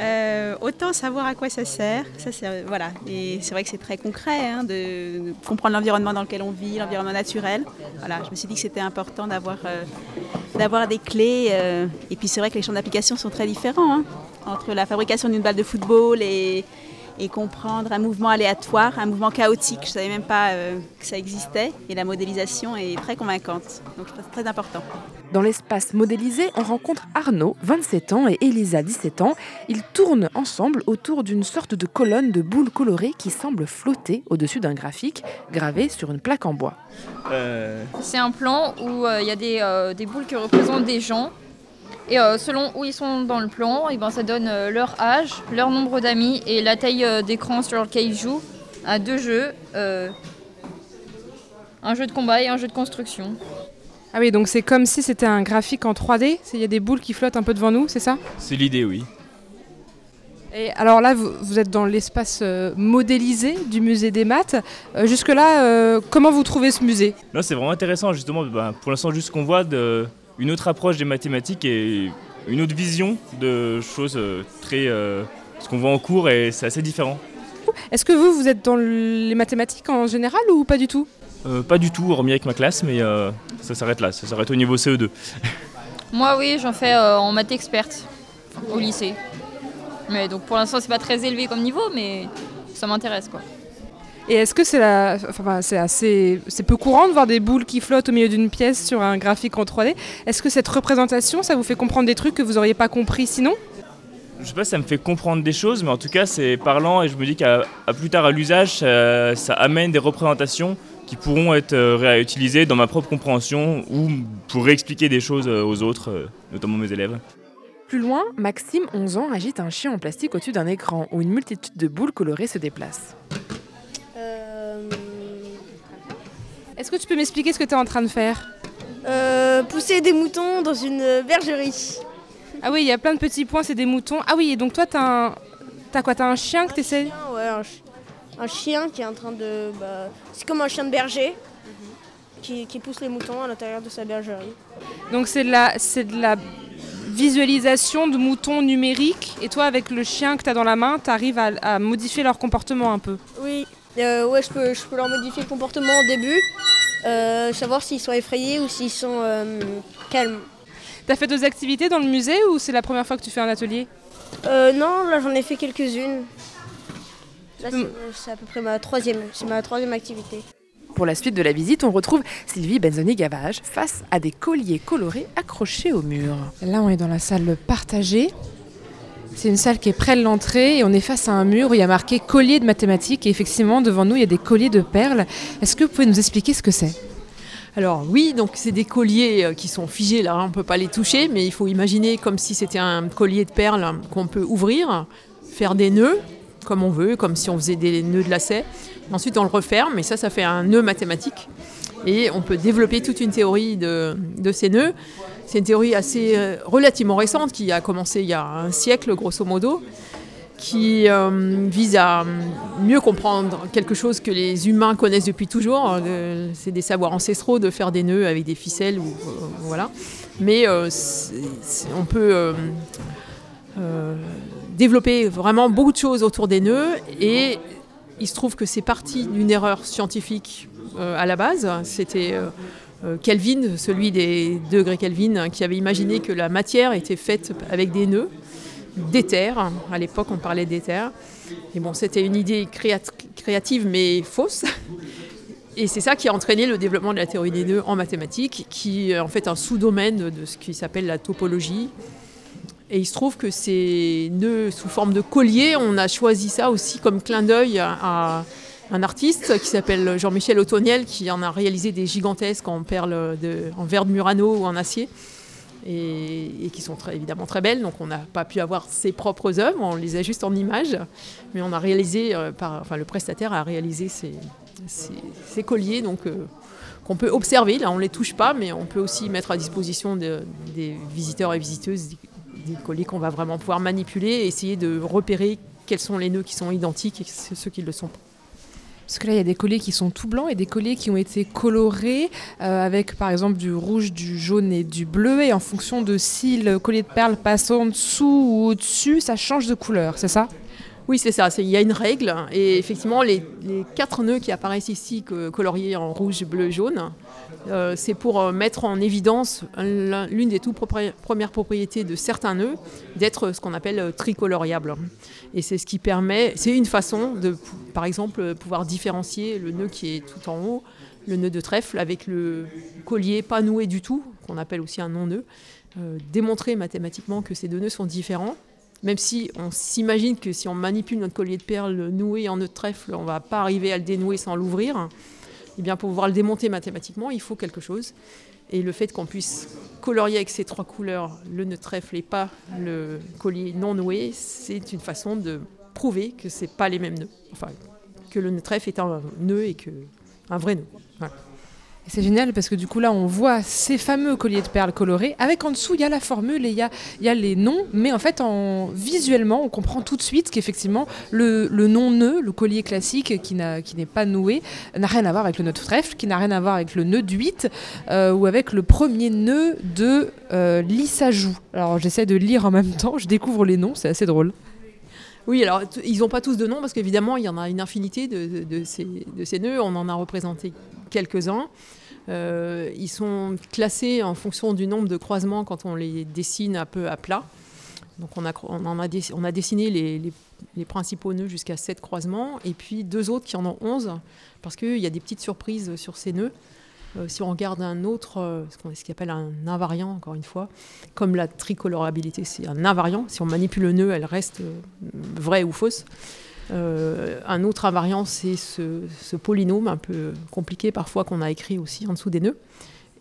euh, autant savoir à quoi ça sert. Ça, voilà. Et c'est vrai que c'est très concret hein, de, comprendre l'environnement dans lequel on vit, l'environnement naturel. Voilà, je me suis dit que c'était important d'avoir euh, d'avoir des clés. et puis c'est vrai que les champs d'application sont très différents hein, entre la fabrication d'une balle de football et et comprendre un mouvement aléatoire, un mouvement chaotique. Je ne savais même pas euh, que ça existait et la modélisation est très convaincante. Donc c'est très important. Dans l'espace modélisé, on rencontre Arnaud, 27 ans, et Elisa, 17 ans. Ils tournent ensemble autour d'une sorte de colonne de boules colorées qui semble flotter au-dessus d'un graphique gravé sur une plaque en bois. Euh. C'est un plan où euh, il y a des, des boules qui représentent des gens et euh, selon où ils sont dans le plan, et ben, ça donne euh, leur âge, leur nombre d'amis et la taille euh, d'écran sur lequel ils jouent à deux jeux. un jeu de combat et un jeu de construction. Ah oui, donc c'est comme si c'était un graphique en 3D, il y a des boules qui flottent un peu devant nous, c'est ça? C'est l'idée, oui. Et alors là, vous, êtes dans l'espace modélisé du musée des maths. Jusque-là, comment vous trouvez ce musée? Là, c'est vraiment intéressant, justement. Bah, pour l'instant, juste ce qu'on voit de, une autre approche des mathématiques et une autre vision de choses euh, très. Euh, ce qu'on voit en cours et c'est assez différent. Est-ce que vous, vous êtes dans les mathématiques en général ou pas du tout? Euh, Pas du tout, hormis avec ma classe, mais ça s'arrête là, ça s'arrête au niveau CE2. Moi, oui, j'en fais en maths experte au lycée. Mais donc pour l'instant, c'est pas très élevé comme niveau, mais ça m'intéresse quoi. Et est-ce que c'est la... enfin, c'est assez, c'est peu courant de voir des boules qui flottent au milieu d'une pièce sur un graphique en 3D. Est-ce que cette représentation, ça vous fait comprendre des trucs que vous auriez pas compris sinon? Je sais pas, ça me fait comprendre des choses, mais en tout cas, c'est parlant et je me dis qu'à plus tard à l'usage, ça, amène des représentations qui pourront être euh, réutilisées dans ma propre compréhension ou pour réexpliquer des choses euh, aux autres, euh, notamment mes élèves. Plus loin, Maxime, 11 ans, agite un chien en plastique au-dessus d'un écran où une multitude de boules colorées se déplacent. Est-ce que tu peux m'expliquer ce que tu es en train de faire? Euh, Pousser des moutons dans une bergerie. Ah oui, il y a plein de petits points, c'est des moutons. Ah oui, et donc toi, t'as un... As quoi T'as un chien que tu essaies Ouais, un, chien qui est en train de... Bah, c'est comme un chien de berger qui, pousse les moutons à l'intérieur de sa bergerie. Donc c'est de la, c'est de la visualisation de moutons numériques et toi avec le chien que tu as dans la main, tu arrives à, à modifier leur comportement un peu? Oui, euh, ouais, je peux, je peux leur modifier le comportement au début, euh, savoir s'ils sont effrayés ou s'ils sont euh, calmes. T'as fait deux activités dans le musée ou c'est la première fois que tu fais un atelier? Non, là j'en ai fait quelques-unes. Là c'est à peu près ma troisième, c'est ma troisième activité. Pour la suite de la visite, on retrouve Sylvie Benzoni-Gavage face à des colliers colorés accrochés au mur. Là, on est dans la salle partagée. C'est une salle qui est près de l'entrée et on est face à un mur où il y a marqué collier de mathématiques et effectivement devant nous il y a des colliers de perles. Est-ce que vous pouvez nous expliquer ce que c'est? Alors oui, donc c'est des colliers euh, qui sont figés là, on ne peut pas les toucher, mais il faut imaginer comme si c'était un collier de perles qu'on peut ouvrir, faire des nœuds comme on veut, comme si on faisait des nœuds de lacets. Ensuite on le referme et ça, ça fait un nœud mathématique. Et on peut développer toute une théorie de, ces nœuds. C'est une théorie assez euh, relativement récente qui a commencé il y a un siècle grosso modo qui euh, vise à mieux comprendre quelque chose que les humains connaissent depuis toujours. Euh, c'est des savoirs ancestraux de faire des nœuds avec des ficelles. Ou, voilà. Mais on peut développer vraiment beaucoup de choses autour des nœuds. Et il se trouve que c'est parti d'une erreur scientifique à la base. C'était. Kelvin, celui des degrés Kelvin, qui avait imaginé que la matière était faite avec des nœuds d'éther. À l'époque, on parlait d'éther. Et bon, c'était une idée créative mais fausse. Et c'est ça qui a entraîné le développement de la théorie des nœuds en mathématiques, qui est en fait un sous-domaine de ce qui s'appelle la topologie. Et il se trouve que ces nœuds sous forme de collier, on a choisi ça aussi comme clin d'œil à un artiste qui s'appelle Jean-Michel Autoniel, qui en a réalisé des gigantesques en perles en verre de Murano ou en acier et, qui sont évidemment très belles. Donc on n'a pas pu avoir ses propres œuvres, on les a juste en images, mais on a réalisé, euh, enfin le prestataire a réalisé ces, colliers donc euh, qu'on peut observer. Là on les touche pas, mais on peut aussi mettre à disposition des visiteurs et visiteuses des, des colliers qu'on va vraiment pouvoir manipuler et essayer de repérer quels sont les nœuds qui sont identiques et ceux qui ne le sont pas. Parce que là, il y a des colliers qui sont tout blancs et des colliers qui ont été colorés euh, avec, par exemple, du rouge, du jaune et du bleu. Et en fonction de si le collier de perles passe en dessous ou au-dessus, ça change de couleur, c'est ça? Oui, c'est ça. Il y a une règle. Et effectivement, les, quatre nœuds qui apparaissent ici, coloriés en rouge, bleu, jaune, euh, c'est pour euh, mettre en évidence l'une des toutes premières propriétés de certains nœuds, d'être ce qu'on appelle euh, tricoloriable. Et c'est ce qui permet, c'est une façon de, par exemple, pouvoir différencier le nœud qui est tout en haut, le nœud de trèfle, avec le collier pas noué du tout, qu'on appelle aussi un non-nœud. démontrer mathématiquement que ces deux nœuds sont différents même si on s'imagine que si on manipule notre collier de perles noué en nœud de trèfle, on ne va pas arriver à le dénouer sans l'ouvrir. Eh bien, pour pouvoir le démonter mathématiquement, il faut quelque chose. Et le fait qu'on puisse colorier avec ces trois couleurs le nœud trèfle et pas le collier non noué, c'est une façon de prouver que ce pas les mêmes nœuds. Enfin, que le nœud trèfle est un nœud et que un vrai nœud. C'est génial parce que du coup là on voit ces fameux colliers de perles colorés avec en dessous il y a la formule et il y a, les noms mais en fait en, visuellement on comprend tout de suite qu'effectivement le, non-nœud, le collier classique qui n'est pas noué n'a rien à voir avec le nœud de trèfle, qui n'a rien à voir avec le nœud 8 euh, ou avec le premier nœud de euh, l'issajou. Alors j'essaie de lire en même temps, je découvre les noms, c'est assez drôle. Oui, alors ils n'ont pas tous de noms parce qu'évidemment il y en a une infinité de, ces, nœuds, on en a représenté quelques-uns. Euh, ils sont classés en fonction du nombre de croisements quand on les dessine un peu à plat. Donc on a, on a, on a dessiné les, les, principaux nœuds jusqu'à 7 croisements et puis deux autres qui en ont 11 parce qu'il y a des petites surprises sur ces nœuds. Euh, si on regarde un autre, euh, ce qu'on appelle un invariant, encore une fois, comme la tricolorabilité, c'est un invariant. Si on manipule le nœud, elle reste vraie ou fausse. Euh, un autre invariant, c'est ce, polynôme un peu compliqué parfois qu'on a écrit aussi en dessous des nœuds.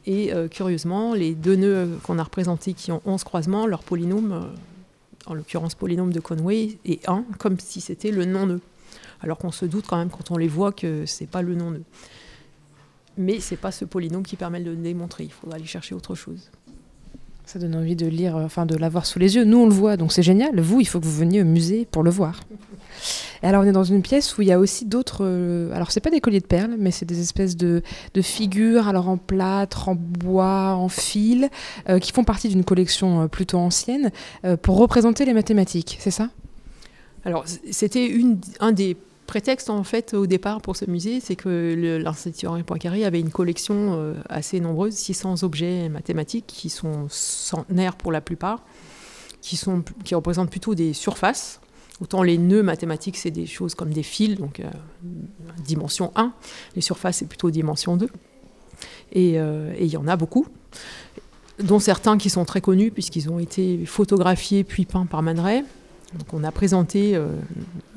Et euh, curieusement, les deux nœuds qu'on a représentés qui ont 11 croisements, leur polynôme, euh, en l'occurrence polynôme de Conway, est 1, comme si c'était le non-nœud. Alors qu'on se doute quand même quand on les voit que c'est pas le non-nœud. Mais c'est pas ce polynôme qui permet de le démontrer, il faudra aller chercher autre chose. Ça donne envie de lire, enfin de l'avoir sous les yeux. Nous, on le voit, donc c'est génial. Vous, il faut que vous veniez au musée pour le voir. Et alors, on est dans une pièce où il y a aussi d'autres. Euh, alors, c'est pas des colliers de perles, mais c'est des espèces de, figures, alors en plâtre, en bois, en fil, euh, qui font partie d'une collection euh, plutôt ancienne, pour représenter les mathématiques, c'est ça? Alors, c'était un des prétexte en fait au départ pour ce musée, c'est que l'Institut Henri Poincaré avait une collection assez nombreuse, 600 objets mathématiques qui sont centenaires pour la plupart, qui, sont, qui représentent plutôt des surfaces Autant les nœuds mathématiques, c'est des choses comme des fils, donc euh, dimension 1. Les surfaces, c'est plutôt dimension 2. Euh, et il y en a beaucoup, dont certains qui sont très connus puisqu'ils ont été photographiés puis peints par Man On a présenté euh,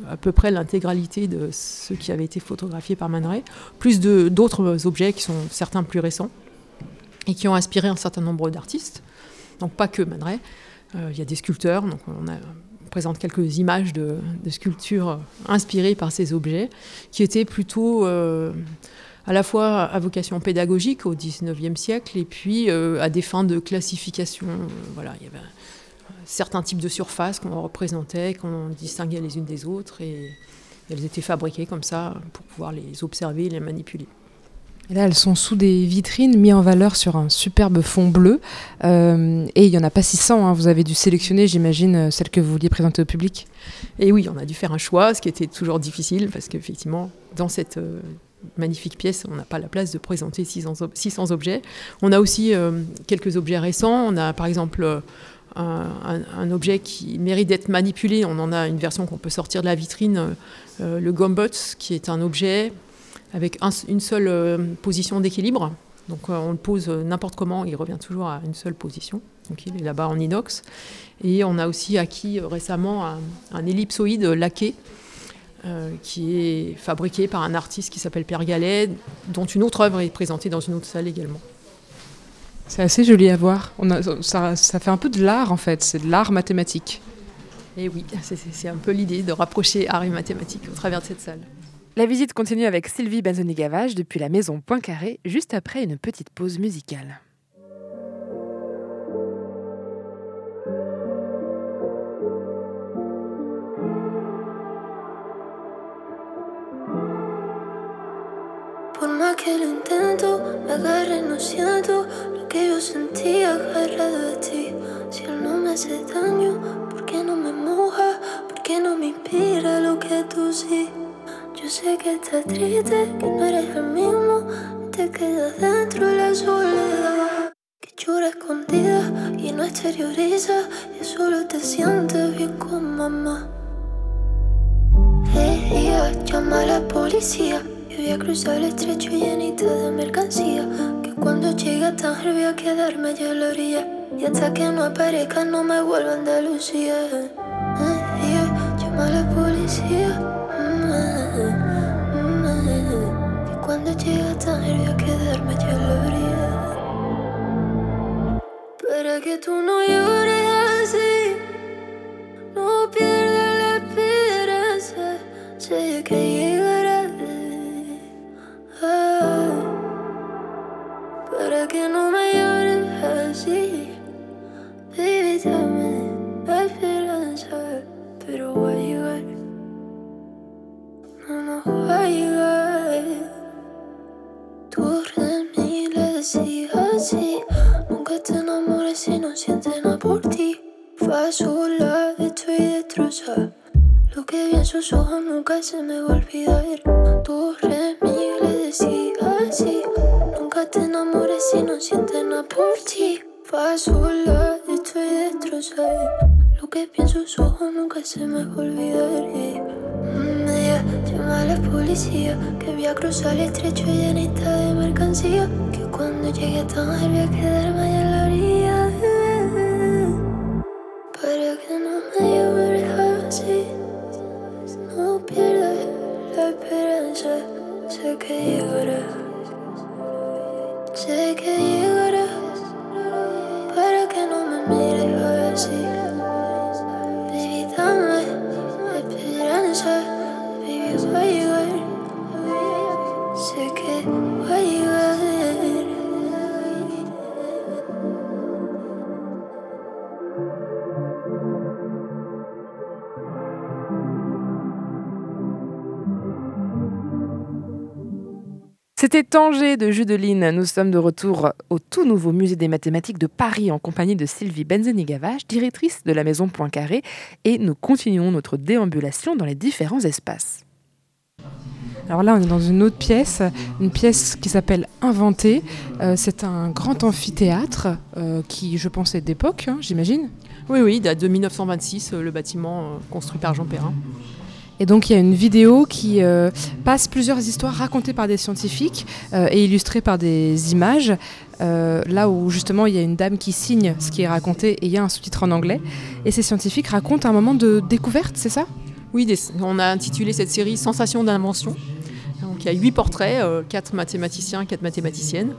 à peu près l'intégralité de ce qui avait été photographié par Man Ray, plus d'autres objets qui sont certains plus récents et qui ont inspiré un certain nombre d'artistes. Donc pas que Man Ray. Euh, il y a des sculpteurs, on, présente quelques images de, sculptures inspirées par ces objets, qui étaient plutôt euh, à la fois à vocation pédagogique au XIXe siècle et puis à des fins de classification. voilà, il y avait certains types de surfaces qu'on représentait, qu'on distinguait les unes des autres, et elles étaient fabriquées comme ça pour pouvoir les observer et les manipuler. Et là, elles sont sous des vitrines mises en valeur sur un superbe fond bleu. Euh, et il n'y en a pas 600. Hein. Vous avez dû sélectionner, j'imagine, euh, celles que vous vouliez présenter au public. Et oui, on a dû faire un choix, ce qui était toujours difficile, parce qu'effectivement, dans cette euh, magnifique pièce, on n'a pas la place de présenter 600, 600 objets. On a aussi quelques objets récents. On a par exemple un, objet qui mérite d'être manipulé. On en a une version qu'on peut sortir de la vitrine, euh, le Gombot, qui est un objet avec une seule euh, position d'équilibre. Donc euh, on le pose n'importe comment, il revient toujours à une seule position. Donc il est là-bas en inox. Et on a aussi acquis récemment un, ellipsoïde laqué. qui est fabriqué par un artiste qui s'appelle Pierre Gallet, dont une autre œuvre est présentée dans une autre salle également. C'est assez joli à voir. On a, ça, ça, fait un peu de l'art en fait, c'est de l'art mathématique. Et oui, c'est un peu l'idée de rapprocher art et mathématiques au travers de cette salle. La visite continue avec Sylvie Benzoni-Gavage depuis la maison Poincaré, juste après une petite pause musicale. Por más que lo intento, me agarre, no siento que yo sentía agarrado de ti. Si él no me hace daño, ¿por qué no me moja? ¿Por qué no me inspira lo que tú sí? Yo sé que estás triste, que no eres el mismo, te quedas dentro de la soledad. Que llora escondida y no exterioriza, y solo te sientes bien con mamá. Ella llama a la policía voy a cruzar el estrecho llenito de mercancía. Cuando llegue a Tánger voy a quedarme allá a la orilla. Y hasta que no aparezca no me vuelva a Andalucía. llama a la policía. Que cuando llegue a Tánger voy a quedarme allá a la orilla. Para que tú no llores así. No pierdas la esperanza. Sé que que no me llores así. Baby, dame la esperanza, pero va a llegar. No, no va a llegar. Tú de mí le así. Nunca te enamores si no sientes nada por ti. Fa sola, estoy destrozada. Lo que vi en sus ojos nunca se me va a olvidar. Tu mi le decía así. Si no sientes nada por ti. Fa sola, estoy destrozada. Lo que vi en sus ojos nunca se me va a olvidar. Mm, ella llama a la policía que voy a cruzar el estrecho llenita de mercancía. Que cuando llegue a Tanger voy a quedarme allá en la orilla. Para que no me llores así. No pierdas la esperanza, sé que llegarás, sé que llegarás, para que no me mires así. C'était Tanger de Judeline. Nous sommes de retour au tout nouveau musée des mathématiques de Paris en compagnie de Sylvie Benzeni-Gavage, directrice de la maison Poincaré, et nous continuons notre déambulation dans les différents espaces. Alors là, on est dans une autre pièce, une pièce qui s'appelle Inventé. Euh, c'est un grand amphithéâtre euh, qui, je pense, est d'époque, hein, j'imagine. Oui, oui, date de 1926, euh, le bâtiment construit par Jean Perrin. Et donc il y a une vidéo qui euh, passe plusieurs histoires racontées par des scientifiques euh, et illustrées par des images. euh, là où justement il y a une dame qui signe ce qui est raconté et il y a un sous-titre en anglais. Et ces scientifiques racontent un moment de découverte, c'est ça? Oui, on a intitulé cette série Sensation d'invention. Donc il y a huit portraits, quatre mathématiciens, quatre mathématiciennes,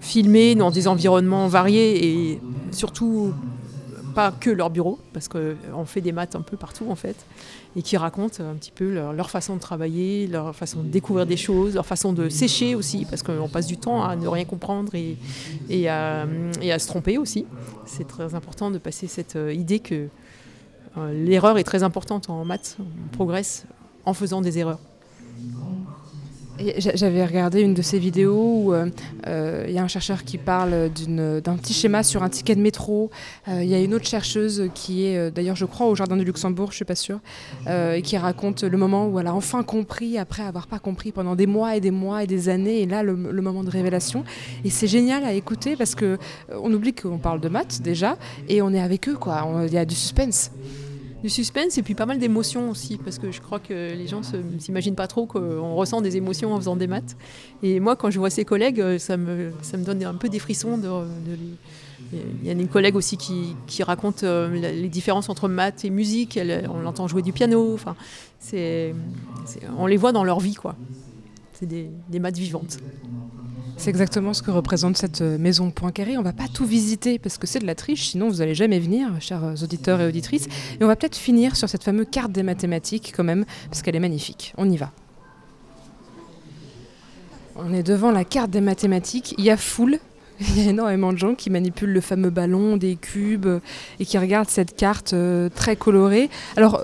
filmés dans des environnements variés et surtout pas que leur bureau, parce qu'on fait des maths un peu partout en fait, et qui racontent un petit peu leur, façon de travailler, leur façon de découvrir des choses, leur façon de sécher aussi, parce qu'on passe du temps à ne rien comprendre et, et à se tromper aussi. C'est très important de passer cette euh, idée que euh, l'erreur est très importante en maths, on progresse en faisant des erreurs. J'avais regardé une de ces vidéos où euh, euh, il y a un chercheur qui parle d'un petit schéma sur un ticket de métro. Euh, Il y a une autre chercheuse qui est, euh, d'ailleurs, je crois, au Jardin du Luxembourg, je suis pas sûre, euh, et qui raconte le moment où elle a enfin compris après avoir pas compris pendant des mois et des mois et des années. Et là, le, moment de révélation. Et c'est génial à écouter parce euh, on oublie qu'on parle de maths déjà et on est avec eux, quoi. Il y a du suspense. Du suspense et puis pas mal d'émotions aussi, parce que je crois que les gens ne s'imaginent pas trop qu'on ressent des émotions en faisant des maths. Et moi, quand je vois ces collègues, euh, ça me, ça me donne un peu des frissons. Il y a une collègue aussi qui, qui raconte euh, les différences entre maths et musique. On l'entend jouer du piano. Enfin, c'est, on les voit dans leur vie, quoi. C'est des maths vivantes. C'est exactement ce que représente cette euh, maison Poincaré. On va pas tout visiter parce que c'est de la triche, sinon vous allez jamais venir, chers euh, auditeurs et auditrices. Et on va peut-être finir sur cette fameuse carte des mathématiques quand même, parce qu'elle est magnifique. On y va. On est devant la carte des mathématiques. Il y a foule. Il y a énormément de gens qui manipulent le fameux ballon, des cubes, euh, et qui regardent cette carte très colorée. Alors,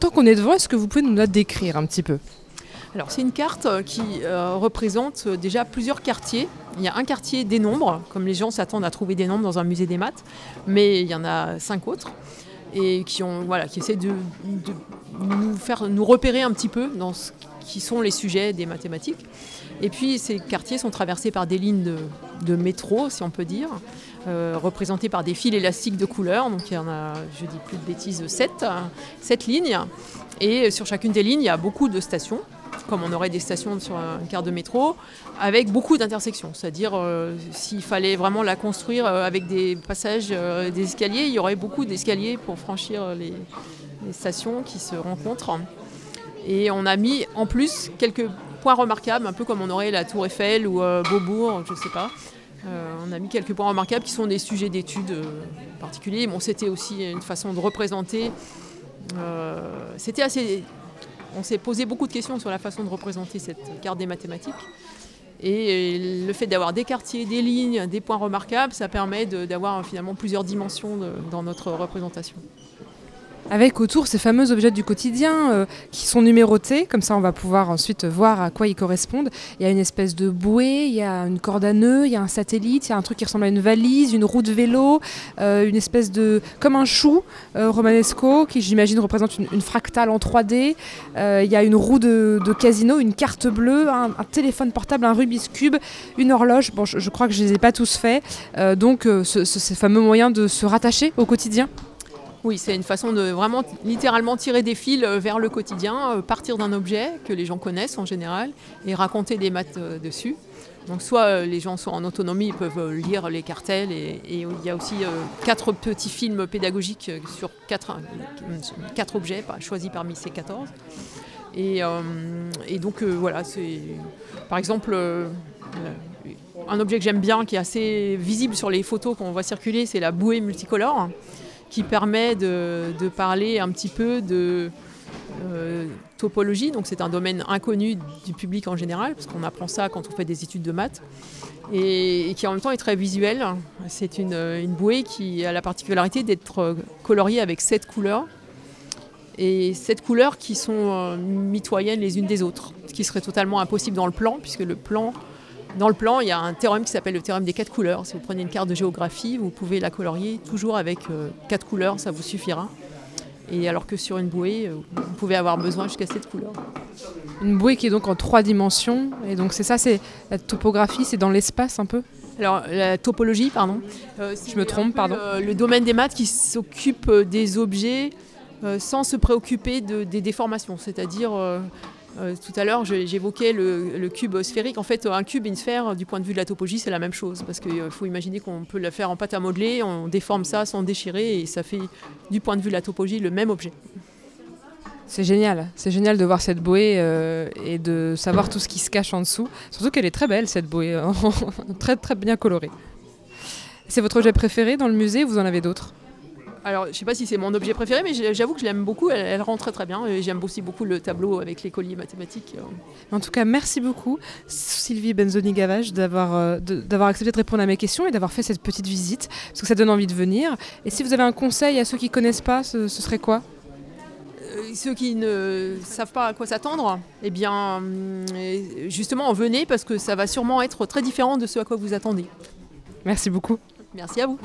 tant qu'on est devant, est-ce que vous pouvez nous la décrire un petit peu? Alors c'est une carte euh, qui euh, représente euh, déjà plusieurs quartiers. Il y a un quartier des nombres, comme les gens s'attendent à trouver des nombres dans un musée des maths, mais il y en a cinq autres et qui voilà qui essaient de, nous faire nous repérer un petit peu dans ce qui sont les sujets des mathématiques. Et puis ces quartiers sont traversés par des lignes de, métro, si on peut dire, représentées par des fils élastiques de couleur. Donc il y en a, je dis plus de bêtises, sept, hein, sept lignes. Et sur chacune des lignes, il y a beaucoup de stations comme on aurait des stations sur une carte de métro, avec beaucoup d'intersections. C'est-à-dire, euh, s'il fallait vraiment la construire euh, avec des passages, euh, des escaliers, il y aurait beaucoup d'escaliers pour franchir les, stations qui se rencontrent. Et on a mis en plus quelques points remarquables, un peu comme on aurait la Tour Eiffel ou Beaubourg, je ne sais pas. On a mis quelques points remarquables qui sont des sujets d'études particuliers. C'était aussi une façon de représenter. c'était assez on s'est posé beaucoup de questions sur la façon de représenter cette carte des mathématiques. Et le fait d'avoir des quartiers, des lignes, des points remarquables, ça permet d'avoir finalement plusieurs dimensions dans notre représentation. Avec autour ces fameux objets du quotidien euh, qui sont numérotés, comme ça on va pouvoir ensuite voir à quoi ils correspondent. Il y a une espèce de bouée, il y a une corde à nœud, il y a un satellite, il y a un truc qui ressemble à une valise, une roue de vélo, euh, une espèce de... comme un chou euh, romanesco qui j'imagine représente une, fractale en 3D. Euh, il y a une roue de, casino, une carte bleue, un, téléphone portable, un Rubik's Cube, une horloge. Bon, je, crois que je ne les ai pas tous faits. Donc ce- ces fameux moyens de se rattacher au quotidien. Oui, c'est une façon de vraiment littéralement tirer des fils euh, vers le quotidien, euh, partir d'un objet que les gens connaissent en général et raconter des maths euh, dessus. Donc soit les gens sont en autonomie, ils peuvent lire les cartels et, il y a aussi quatre petits films pédagogiques sur quatre, objets choisis parmi ces 14. Et, donc voilà, c'est par exemple un objet que j'aime bien qui est assez visible sur les photos qu'on voit circuler, c'est la bouée multicolore qui permet de, parler un petit peu de euh, topologie. Donc c'est un domaine inconnu du public en général, parce qu'on apprend ça quand on fait des études de maths, et, qui en même temps est très visuel. C'est une, une bouée qui a la particularité d'être coloriée avec sept couleurs, et sept couleurs qui sont euh, mitoyennes les unes des autres, ce qui serait totalement impossible dans le plan, puisque le plan dans le plan, il y a un théorème qui s'appelle le théorème des quatre couleurs. Si vous prenez une carte de géographie, vous pouvez la colorier toujours avec euh, quatre couleurs, ça vous suffira. Et alors que sur une bouée, euh, vous pouvez avoir besoin jusqu'à sept couleurs. Une bouée qui est donc en trois dimensions. Et donc c'est ça, c'est la topographie, c'est dans l'espace un peu Alors la topologie, pardon. euh, Je me trompe, pardon. Le, le domaine des maths qui s'occupe euh, des objets euh, sans se préoccuper de- des déformations. C'est-à-dire, euh, Euh, tout à l'heure, j'évoquais le, cube sphérique. En fait, un cube et une sphère, du point de vue de la topologie, c'est la même chose. Parce qu'il faut imaginer qu'on peut la faire en pâte à modeler, on déforme ça sans déchirer, et ça fait, du point de vue de la topologie, le même objet. C'est génial, c'est génial de voir cette bouée euh, et de savoir tout ce qui se cache en dessous. Surtout qu'elle est très belle cette bouée, euh, très très bien colorée. C'est votre objet préféré dans le musée ou vous en avez d'autres? Alors, je ne sais pas si c'est mon objet préféré, mais j'avoue que je l'aime beaucoup. Elle, elle rend très très bien. Et j'aime aussi beaucoup le tableau avec les colliers mathématiques. En tout cas, merci beaucoup Sylvie Benzoni-Gavage d'avoir euh, d'avoir accepté de répondre à mes questions et d'avoir fait cette petite visite, parce que ça donne envie de venir. Et si vous avez un conseil à ceux qui connaissent pas, ce, ce serait quoi? Euh, ceux qui ne savent pas à quoi s'attendre, eh bien, euh, justement, venez parce que ça va sûrement être très différent de ce à quoi vous attendez. Merci beaucoup. Merci à vous.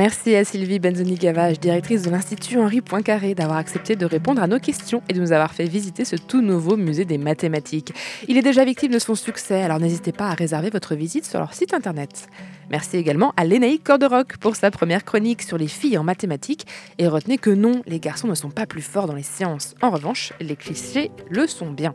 Merci à Sylvie Benzoni-Gavage, directrice de l'Institut Henri Poincaré, d'avoir accepté de répondre à nos questions et de nous avoir fait visiter ce tout nouveau musée des mathématiques. Il est déjà victime de son succès, alors n'hésitez pas à réserver votre visite sur leur site internet. Merci également à Lénaïque Corderoc pour sa première chronique sur les filles en mathématiques. Et retenez que non, les garçons ne sont pas plus forts dans les sciences. En revanche, les clichés le sont bien.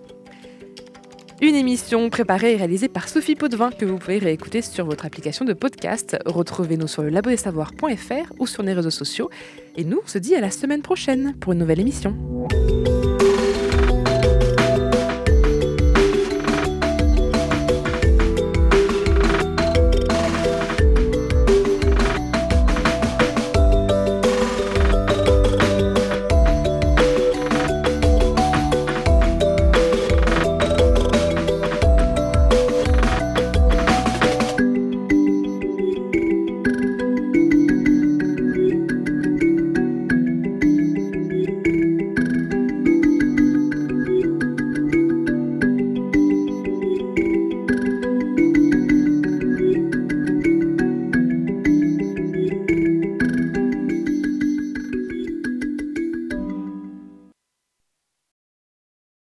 Une émission préparée et réalisée par Sophie Potvin que vous pouvez réécouter sur votre application de podcast. Retrouvez-nous sur le labodesavoirs.fr ou sur les réseaux sociaux. Et nous, on se dit à la semaine prochaine pour une nouvelle émission.